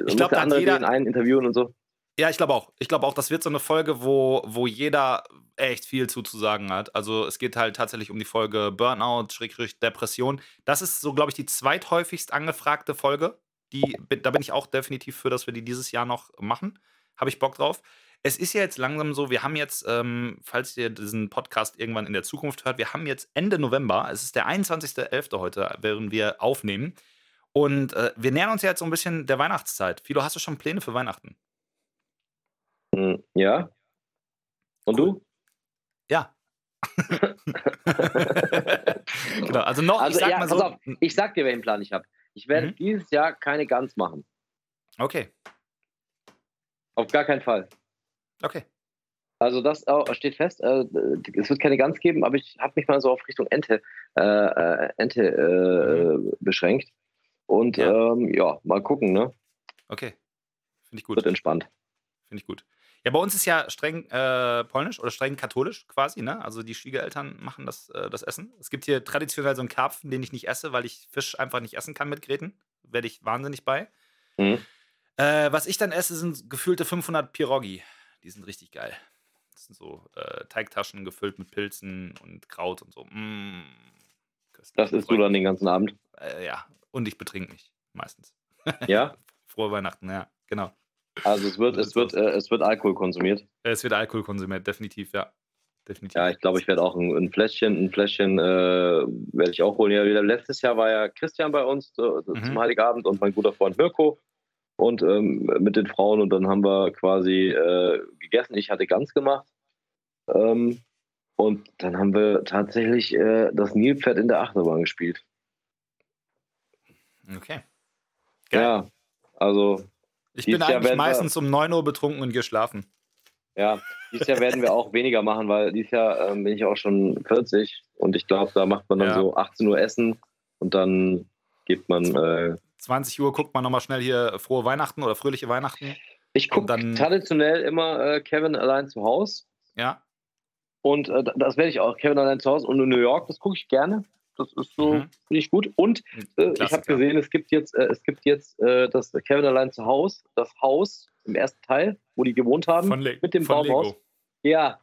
muss glaub, da andere jeder- den einen interviewen und so. Ja, ich glaube auch. Ich glaube auch, das wird so eine Folge, wo, wo jeder echt viel zuzusagen hat. Also es geht halt tatsächlich um die Folge Burnout, Schrägstrich Depression. Das ist so, glaube ich, die zweithäufigst angefragte Folge. Die, da bin ich auch definitiv für, dass wir die dieses Jahr noch machen. Habe ich Bock drauf. Es ist ja jetzt langsam so, wir haben jetzt, ähm, falls ihr diesen Podcast irgendwann in der Zukunft hört, wir haben jetzt Ende November, es ist der 21.11. heute, während wir aufnehmen. Und äh, wir nähern uns ja jetzt so ein bisschen der Weihnachtszeit. Philo, hast du schon Pläne für Weihnachten? Hm, Ja. Und du? Ja. genau, also noch, Also, ich sag ja, mal pass so. auf, ich sag dir, welchen Plan ich habe. Ich werde Mhm. dieses Jahr keine Gans machen. Okay, Auf gar keinen Fall. okay. Also das äh, steht fest. Äh, es wird keine Gans geben, aber ich habe mich mal so auf Richtung Ente, äh, äh, Ente äh, beschränkt. Und Mhm. Ja. ähm, ja, mal gucken, ne? Okay. Finde ich gut. Wird entspannt. Finde ich gut. Ja, bei uns ist ja streng äh, polnisch oder streng katholisch quasi, ne? Also die Schwiegereltern machen das, äh, das Essen. Es gibt hier traditionell so einen Karpfen, den ich nicht esse, weil ich Fisch einfach nicht essen kann mit Gräten. Werde ich wahnsinnig bei. Mhm. Äh, was ich dann esse, sind gefühlte 500 Pirogi. Die sind richtig geil. Das sind so äh, Teigtaschen gefüllt mit Pilzen und Kraut und so. Mm, köstlich. Das isst du dann den ganzen Abend. Äh, ja, und ich betrink mich meistens. Ja? Frohe Weihnachten, ja, genau. Also es wird, es wird, äh, es wird Alkohol konsumiert. Es wird Alkohol konsumiert, definitiv, ja. Definitiv. Ja, ich glaube, ich werde auch ein, ein Fläschchen, ein Fläschchen äh, werde ich auch holen. Ja, wieder letztes Jahr war ja Christian bei uns äh, Mhm. zum Heiligabend und mein guter Freund Mirko und ähm, mit den Frauen und dann haben wir quasi äh, gegessen. Ich hatte ganz gemacht. Ähm, und dann haben wir tatsächlich äh, das Nilpferd in der Achterbahn gespielt. Okay. Geil. Ja, also ich dieses bin Jahr eigentlich meistens um 9 Uhr betrunken und geschlafen. ja, dieses Jahr werden wir auch weniger machen, weil dieses Jahr ähm, bin ich auch schon 40 und ich glaube, da macht man dann Ja. so 18 Uhr Essen und dann gibt man äh, 20 Uhr guckt man nochmal schnell hier frohe Weihnachten oder fröhliche Weihnachten. Ich gucke dann- traditionell immer äh, Kevin allein zu Hause. Ja. Und äh, das werde ich auch. Kevin allein zu Hause und in New York, das gucke ich gerne. Das ist so, Mhm. finde ich gut. Und äh, ich habe gesehen, es gibt jetzt, äh, es gibt jetzt äh, das Kevin allein zu Hause, das Haus im ersten Teil, wo die gewohnt haben. Von, mit dem von Baumhaus. Lego. Ja,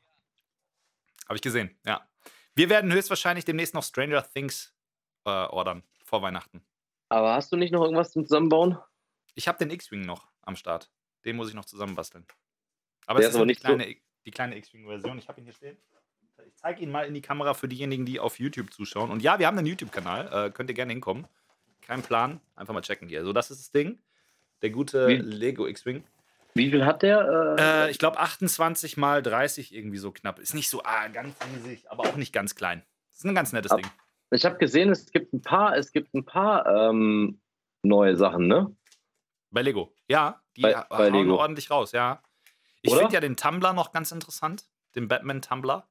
Habe ich gesehen, ja. Wir werden höchstwahrscheinlich demnächst noch Stranger Things äh, ordern vor Weihnachten. aber hast du nicht noch irgendwas zum Zusammenbauen? Ich habe den X-Wing noch am Start. Den muss ich noch zusammenbasteln. Aber Der es ist aber die nicht so- kleine, die kleine X-Wing-Version. Ich habe ihn hier stehen. Ich zeige ihn mal in die Kamera für diejenigen, die auf YouTube zuschauen. Und ja, wir haben einen YouTube-Kanal. Äh, könnt ihr gerne hinkommen. Kein Plan. Einfach mal checken hier. So, das ist das Ding. Der gute Wie- Lego X-Wing. Wie viel hat der? Äh, Äh, ich glaube 28 mal 30 irgendwie so knapp. Ist nicht so ah, ganz riesig, aber auch nicht ganz klein. ist ein ganz nettes Ab- Ding. ich habe gesehen, es gibt ein paar, es gibt ein paar ähm, neue Sachen, ne? Bei Lego. Ja, die Bei- ha- bei hauen Lego. ordentlich raus, ja. Ich finde ja den Tumblr noch ganz interessant. Den Batman-Tumblr.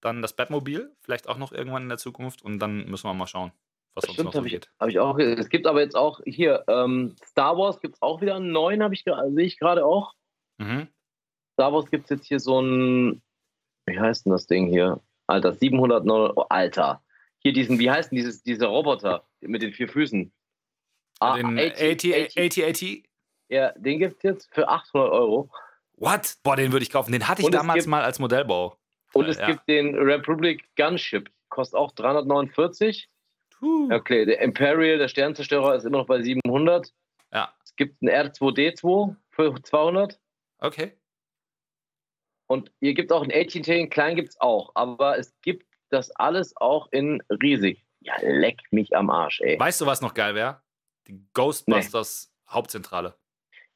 Dann das Batmobil, vielleicht auch noch irgendwann in der Zukunft. Und dann müssen wir mal schauen, was uns noch Stimmt, so habe ich, geht. hab ich auch. Es gibt aber jetzt auch hier ähm, Star Wars gibt es auch wieder einen neuen, habe ich sehe ich gerade auch. Mhm. Star Wars gibt es jetzt hier so ein, wie heißt denn das Ding hier? Alter, 709, oh, Alter. Hier diesen, wie heißt denn dieses, dieser Roboter mit den vier Füßen? Ah, den 80, 80, 80, 80, Ja, den gibt es jetzt für 800 Euro. What? Boah, den würde ich kaufen. Den hatte ich Und damals mal als Modellbau. Und es ja. gibt den Republic Gunship, kostet auch 349. Puh. Okay, der Imperial, der Sternzerstörer, ist immer noch bei 700. Ja, Es gibt einen R2D2 für 200. okay. Und hier gibt es auch einen 18 klein gibt es auch. Aber es gibt das alles auch in riesig. Ja, leck mich am Arsch, ey. Weißt du, was noch geil wäre? Die Ghostbusters Hauptzentrale.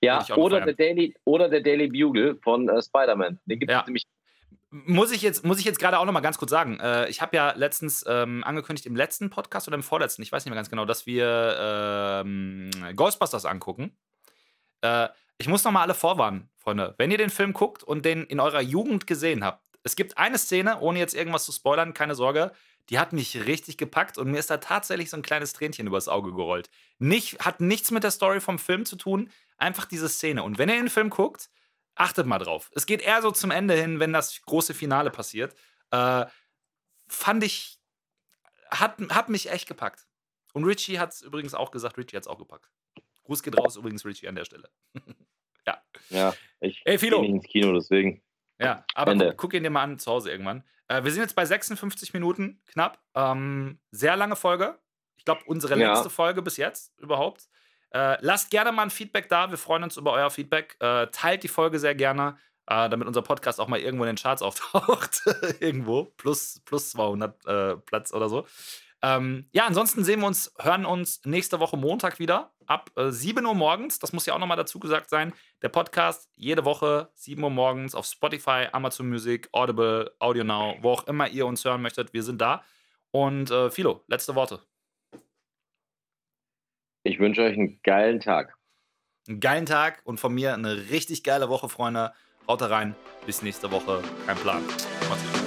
Ja, oder der, Daily, oder der Daily Bugle von äh, Spider-Man. Den gibt es Ja. nämlich. Muss ich jetzt, muss ich jetzt gerade auch noch mal ganz kurz sagen. Äh, ich habe ja letztens ähm, angekündigt im letzten Podcast oder im vorletzten, ich weiß nicht mehr ganz genau, dass wir ähm, Ghostbusters angucken. Äh, ich muss noch mal alle vorwarnen, Freunde. Wenn ihr den Film guckt und den in eurer Jugend gesehen habt, es gibt eine Szene, ohne jetzt irgendwas zu spoilern, keine Sorge, die hat mich richtig gepackt und mir ist da tatsächlich so ein kleines Tränchen übers Auge gerollt. Nicht, hat nichts mit der Story vom Film zu tun, einfach diese Szene. Und wenn ihr den Film guckt, achtet mal drauf. Es geht eher so zum Ende hin, wenn das große Finale passiert. Äh, fand ich, hat, hat mich echt gepackt. Und Richie hat es übrigens auch gesagt, Richie hat es auch gepackt. Gruß geht raus übrigens, Richie, an der Stelle. ja. Ja, ich Ey, Philo. gehe nicht ins Kino, deswegen. Ja, aber guck, guck ihn dir mal an zu Hause irgendwann. Äh, wir sind jetzt bei 56 Minuten knapp. Ähm, sehr lange Folge. Ich glaube, unsere Ja. letzte Folge bis jetzt überhaupt. Äh, lasst gerne mal ein Feedback da. Wir freuen uns über euer Feedback. Äh, teilt die Folge sehr gerne, äh, damit unser Podcast auch mal irgendwo in den Charts auftaucht. irgendwo. Plus, plus 200 äh, Platz oder so. Ähm, ja, ansonsten sehen wir uns, hören uns nächste Woche Montag wieder ab äh, 7 Uhr morgens. Das muss ja auch nochmal dazu gesagt sein. Der Podcast jede Woche 7 Uhr morgens auf Spotify, Amazon Music, Audible, Audio Now, wo auch immer ihr uns hören möchtet. Wir sind da. Und äh, Philo, letzte Worte. Ich wünsche euch einen geilen Tag. Einen geilen Tag und von mir eine richtig geile Woche, Freunde. Haut rein. Bis nächste Woche. Kein Plan. Macht's gut.